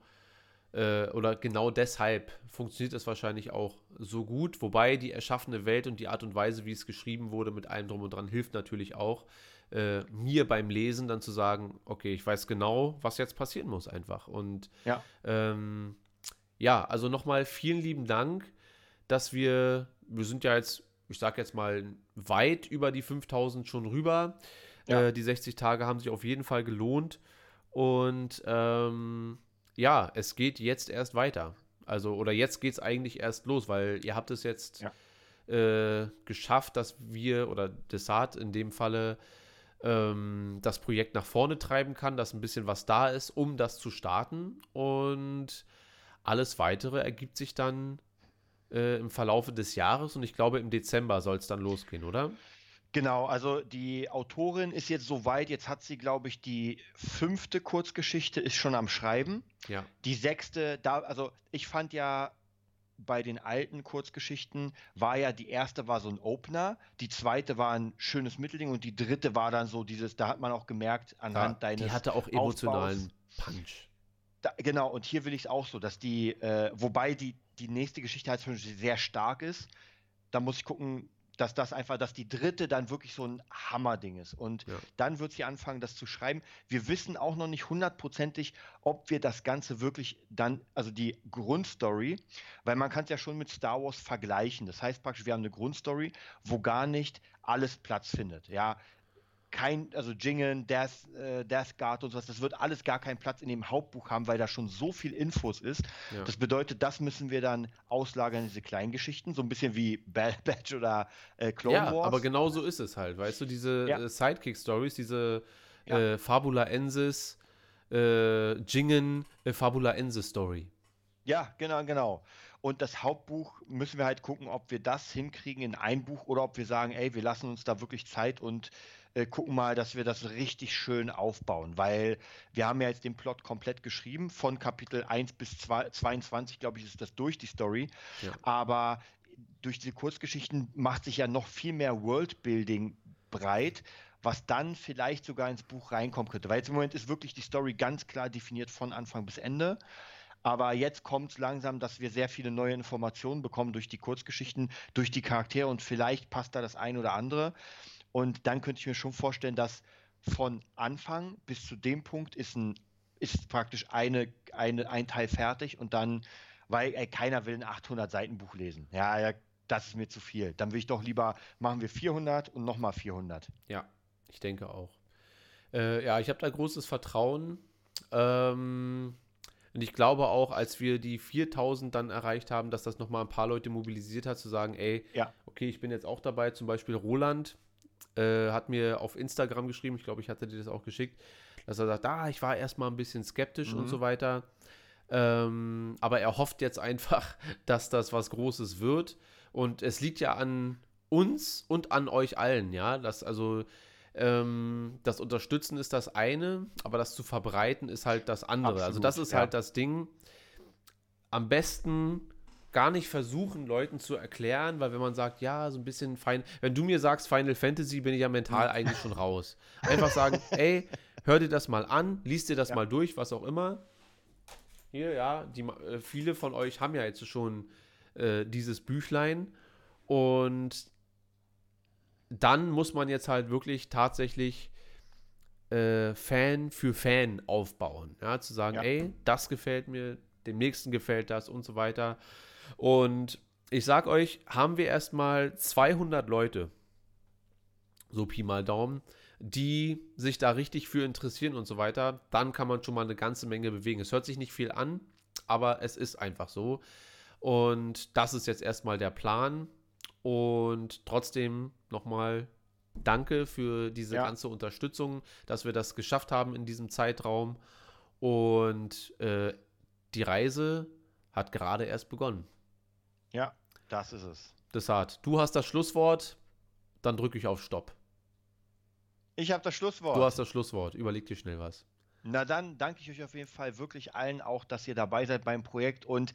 äh, oder genau deshalb funktioniert es wahrscheinlich auch so gut. Wobei die erschaffene Welt und die Art und Weise, wie es geschrieben wurde, mit allem drum und dran, hilft natürlich auch, äh, mir beim Lesen dann zu sagen, okay, ich weiß genau, was jetzt passieren muss einfach. Und Ja. ähm, ja, also nochmal vielen lieben Dank, dass wir, wir sind ja jetzt, ich sag jetzt mal, weit über die 5000 schon rüber. Ja. Äh, die 60 Tage haben sich auf jeden Fall gelohnt. Und ähm, ja, es geht jetzt erst weiter. Also, oder jetzt geht es eigentlich erst los, weil ihr habt es jetzt Ja. äh, geschafft, dass wir oder Desart in dem Falle ähm, das Projekt nach vorne treiben kann, dass ein bisschen was da ist, um das zu starten. Und alles weitere ergibt sich dann äh, im Verlaufe des Jahres und ich glaube im Dezember soll es dann losgehen, oder? Genau, also die Autorin ist jetzt soweit, jetzt hat sie, glaube ich, die fünfte Kurzgeschichte ist schon am Schreiben. Ja. Die sechste, da, also ich fand ja bei den alten Kurzgeschichten war ja die erste war so ein Opener, die zweite war ein schönes Mittelding und die dritte war dann so dieses, da hat man auch gemerkt anhand deines die hatte auch emotionalen Punch. Da, genau, und hier will ich es auch so, dass die, äh, wobei die, die nächste Geschichte halt schon sehr stark ist, da muss ich gucken, dass das einfach, dass die dritte dann wirklich so ein Hammerding ist. Und Ja. dann wird sie anfangen, das zu schreiben. Wir wissen auch noch nicht hundertprozentig, ob wir das Ganze wirklich dann, also die Grundstory, weil man kann es ja schon mit Star Wars vergleichen. Das heißt praktisch, wir haben eine Grundstory, wo gar nicht alles Platz findet. Ja, kein, also Jingen, Death, äh, Death Guard und sowas, das wird alles gar keinen Platz in dem Hauptbuch haben, weil da schon so viel Infos ist. Ja. Das bedeutet, das müssen wir dann auslagern, diese kleinen Geschichten, so ein bisschen wie Bad (laughs) Batch oder äh, Clone ja, Wars. aber genau so ist es halt, weißt du, diese ja. äh, Sidekick-Stories, diese äh, Fabula Ensis, äh, Jingen, äh, Fabula Ensis Story. Ja, genau, genau. Und das Hauptbuch müssen wir halt gucken, ob wir das hinkriegen in ein Buch oder ob wir sagen, ey, wir lassen uns da wirklich Zeit und äh, gucken mal, dass wir das richtig schön aufbauen, weil wir haben ja jetzt den Plot komplett geschrieben, von Kapitel 1 bis 2, 22, glaube ich, ist das durch die Story. Ja. Aber durch diese Kurzgeschichten macht sich ja noch viel mehr Worldbuilding breit, was dann vielleicht sogar ins Buch reinkommen könnte. Weil jetzt im Moment ist wirklich die Story ganz klar definiert von Anfang bis Ende. Aber jetzt kommt es langsam, dass wir sehr viele neue Informationen bekommen durch die Kurzgeschichten, durch die Charaktere und vielleicht passt da das ein oder andere. Und dann könnte ich mir schon vorstellen, dass von Anfang bis zu dem Punkt ist, ein, ist praktisch eine, eine, ein Teil fertig und dann, weil ey, keiner will ein 800 Seiten Buch lesen. Ja, ja, das ist mir zu viel. Dann will ich doch lieber, machen wir 400 und nochmal 400. Ja, ich denke auch. Äh, ja, ich habe da großes Vertrauen. Ähm, und ich glaube auch, als wir die 4000 dann erreicht haben, dass das nochmal ein paar Leute mobilisiert hat, zu sagen, ey, ja. okay, ich bin jetzt auch dabei. Zum Beispiel Roland äh, hat mir auf Instagram geschrieben, ich glaube, ich hatte dir das auch geschickt, dass er sagt, ah, ich war erstmal ein bisschen skeptisch mhm. und so weiter. Ähm, aber er hofft jetzt einfach, (laughs) dass das was Großes wird. Und es liegt ja an uns und an euch allen, ja. Das also ähm, das Unterstützen ist das eine, aber das zu verbreiten ist halt das andere. Absolut, also das ist ja. halt das Ding. Am besten gar nicht versuchen, Leuten zu erklären, weil wenn man sagt, ja, so ein bisschen fein, wenn du mir sagst Final Fantasy, bin ich ja mental eigentlich schon raus. Einfach sagen, (laughs) ey, hör dir das mal an, liest dir das ja. mal durch, was auch immer. Hier, ja, die, äh, viele von euch haben ja jetzt schon äh, dieses Büchlein und dann muss man jetzt halt wirklich tatsächlich äh, Fan für Fan aufbauen. Ja, zu sagen, ja. ey, das gefällt mir, dem nächsten gefällt das und so weiter. Und ich sag euch, haben wir erstmal 200 Leute, so Pi mal Daumen, die sich da richtig für interessieren und so weiter, dann kann man schon mal eine ganze Menge bewegen. Es hört sich nicht viel an, aber es ist einfach so. Und das ist jetzt erstmal der Plan. Und trotzdem nochmal danke für diese ja. ganze Unterstützung, dass wir das geschafft haben in diesem Zeitraum. Und äh, die Reise hat gerade erst begonnen. Ja, das ist es. Desart, du hast das Schlusswort, dann drücke ich auf Stopp. Ich habe das Schlusswort. Du hast das Schlusswort. Überleg dir schnell was. Na dann danke ich euch auf jeden Fall wirklich allen auch, dass ihr dabei seid beim Projekt und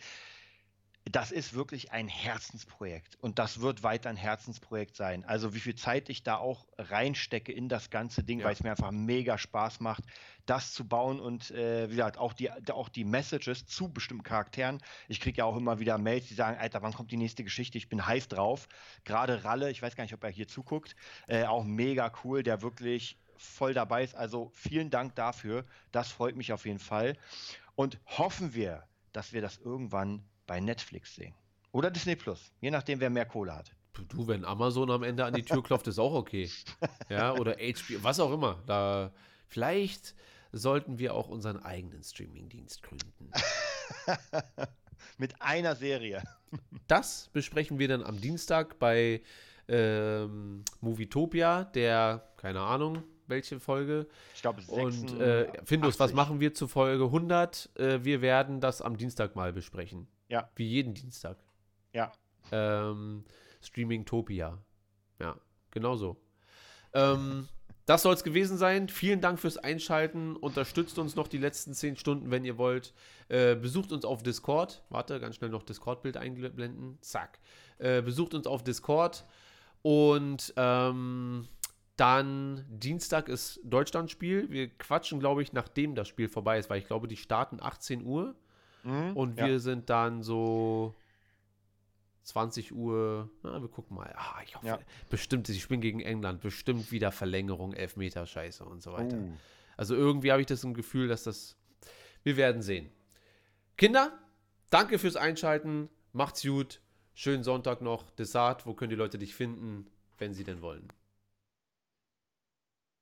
das ist wirklich ein Herzensprojekt und das wird weiter ein Herzensprojekt sein. Also wie viel Zeit ich da auch reinstecke in das ganze Ding, ja. weil es mir einfach mega Spaß macht, das zu bauen und äh, wie gesagt, auch die, auch die Messages zu bestimmten Charakteren. Ich kriege ja auch immer wieder Mails, die sagen, Alter, wann kommt die nächste Geschichte? Ich bin heiß drauf. Gerade Ralle, ich weiß gar nicht, ob er hier zuguckt, äh, auch mega cool, der wirklich voll dabei ist. Also vielen Dank dafür. Das freut mich auf jeden Fall. Und hoffen wir, dass wir das irgendwann bei Netflix sehen. Oder Disney Plus, je nachdem, wer mehr Kohle hat. Du, wenn Amazon am Ende an die Tür klopft, ist auch okay. (laughs) Ja, oder HBO, was auch immer. Da vielleicht sollten wir auch unseren eigenen Streamingdienst gründen. (laughs) Mit einer Serie. Das besprechen wir dann am Dienstag bei ähm, Movietopia, der, keine Ahnung, welche Folge. Ich glaube, Und äh, Findus, was machen wir zu Folge 100? Äh, wir werden das am Dienstag mal besprechen. Ja. Wie jeden Dienstag. Ja. Ähm, Streamingtopia. Ja, genau so. Ähm, das soll es gewesen sein. Vielen Dank fürs Einschalten. Unterstützt uns noch die letzten zehn Stunden, wenn ihr wollt. Äh, besucht uns auf Discord. Warte, ganz schnell noch Discord-Bild einblenden. Zack. Äh, besucht uns auf Discord. Und ähm, dann Dienstag ist Deutschlandspiel. Wir quatschen, glaube ich, nachdem das Spiel vorbei ist, weil ich glaube, die starten 18 Uhr. Mhm, und wir ja. sind dann so 20 Uhr. Na, wir gucken mal. Ah, ich hoffe, ja. bestimmt, sie spielen gegen England, bestimmt wieder Verlängerung, Elfmeter, Scheiße und so weiter. Uh. Also irgendwie habe ich das im Gefühl, dass das. Wir werden sehen. Kinder, danke fürs Einschalten. Macht's gut. Schönen Sonntag noch. Desart, wo können die Leute dich finden, wenn sie denn wollen?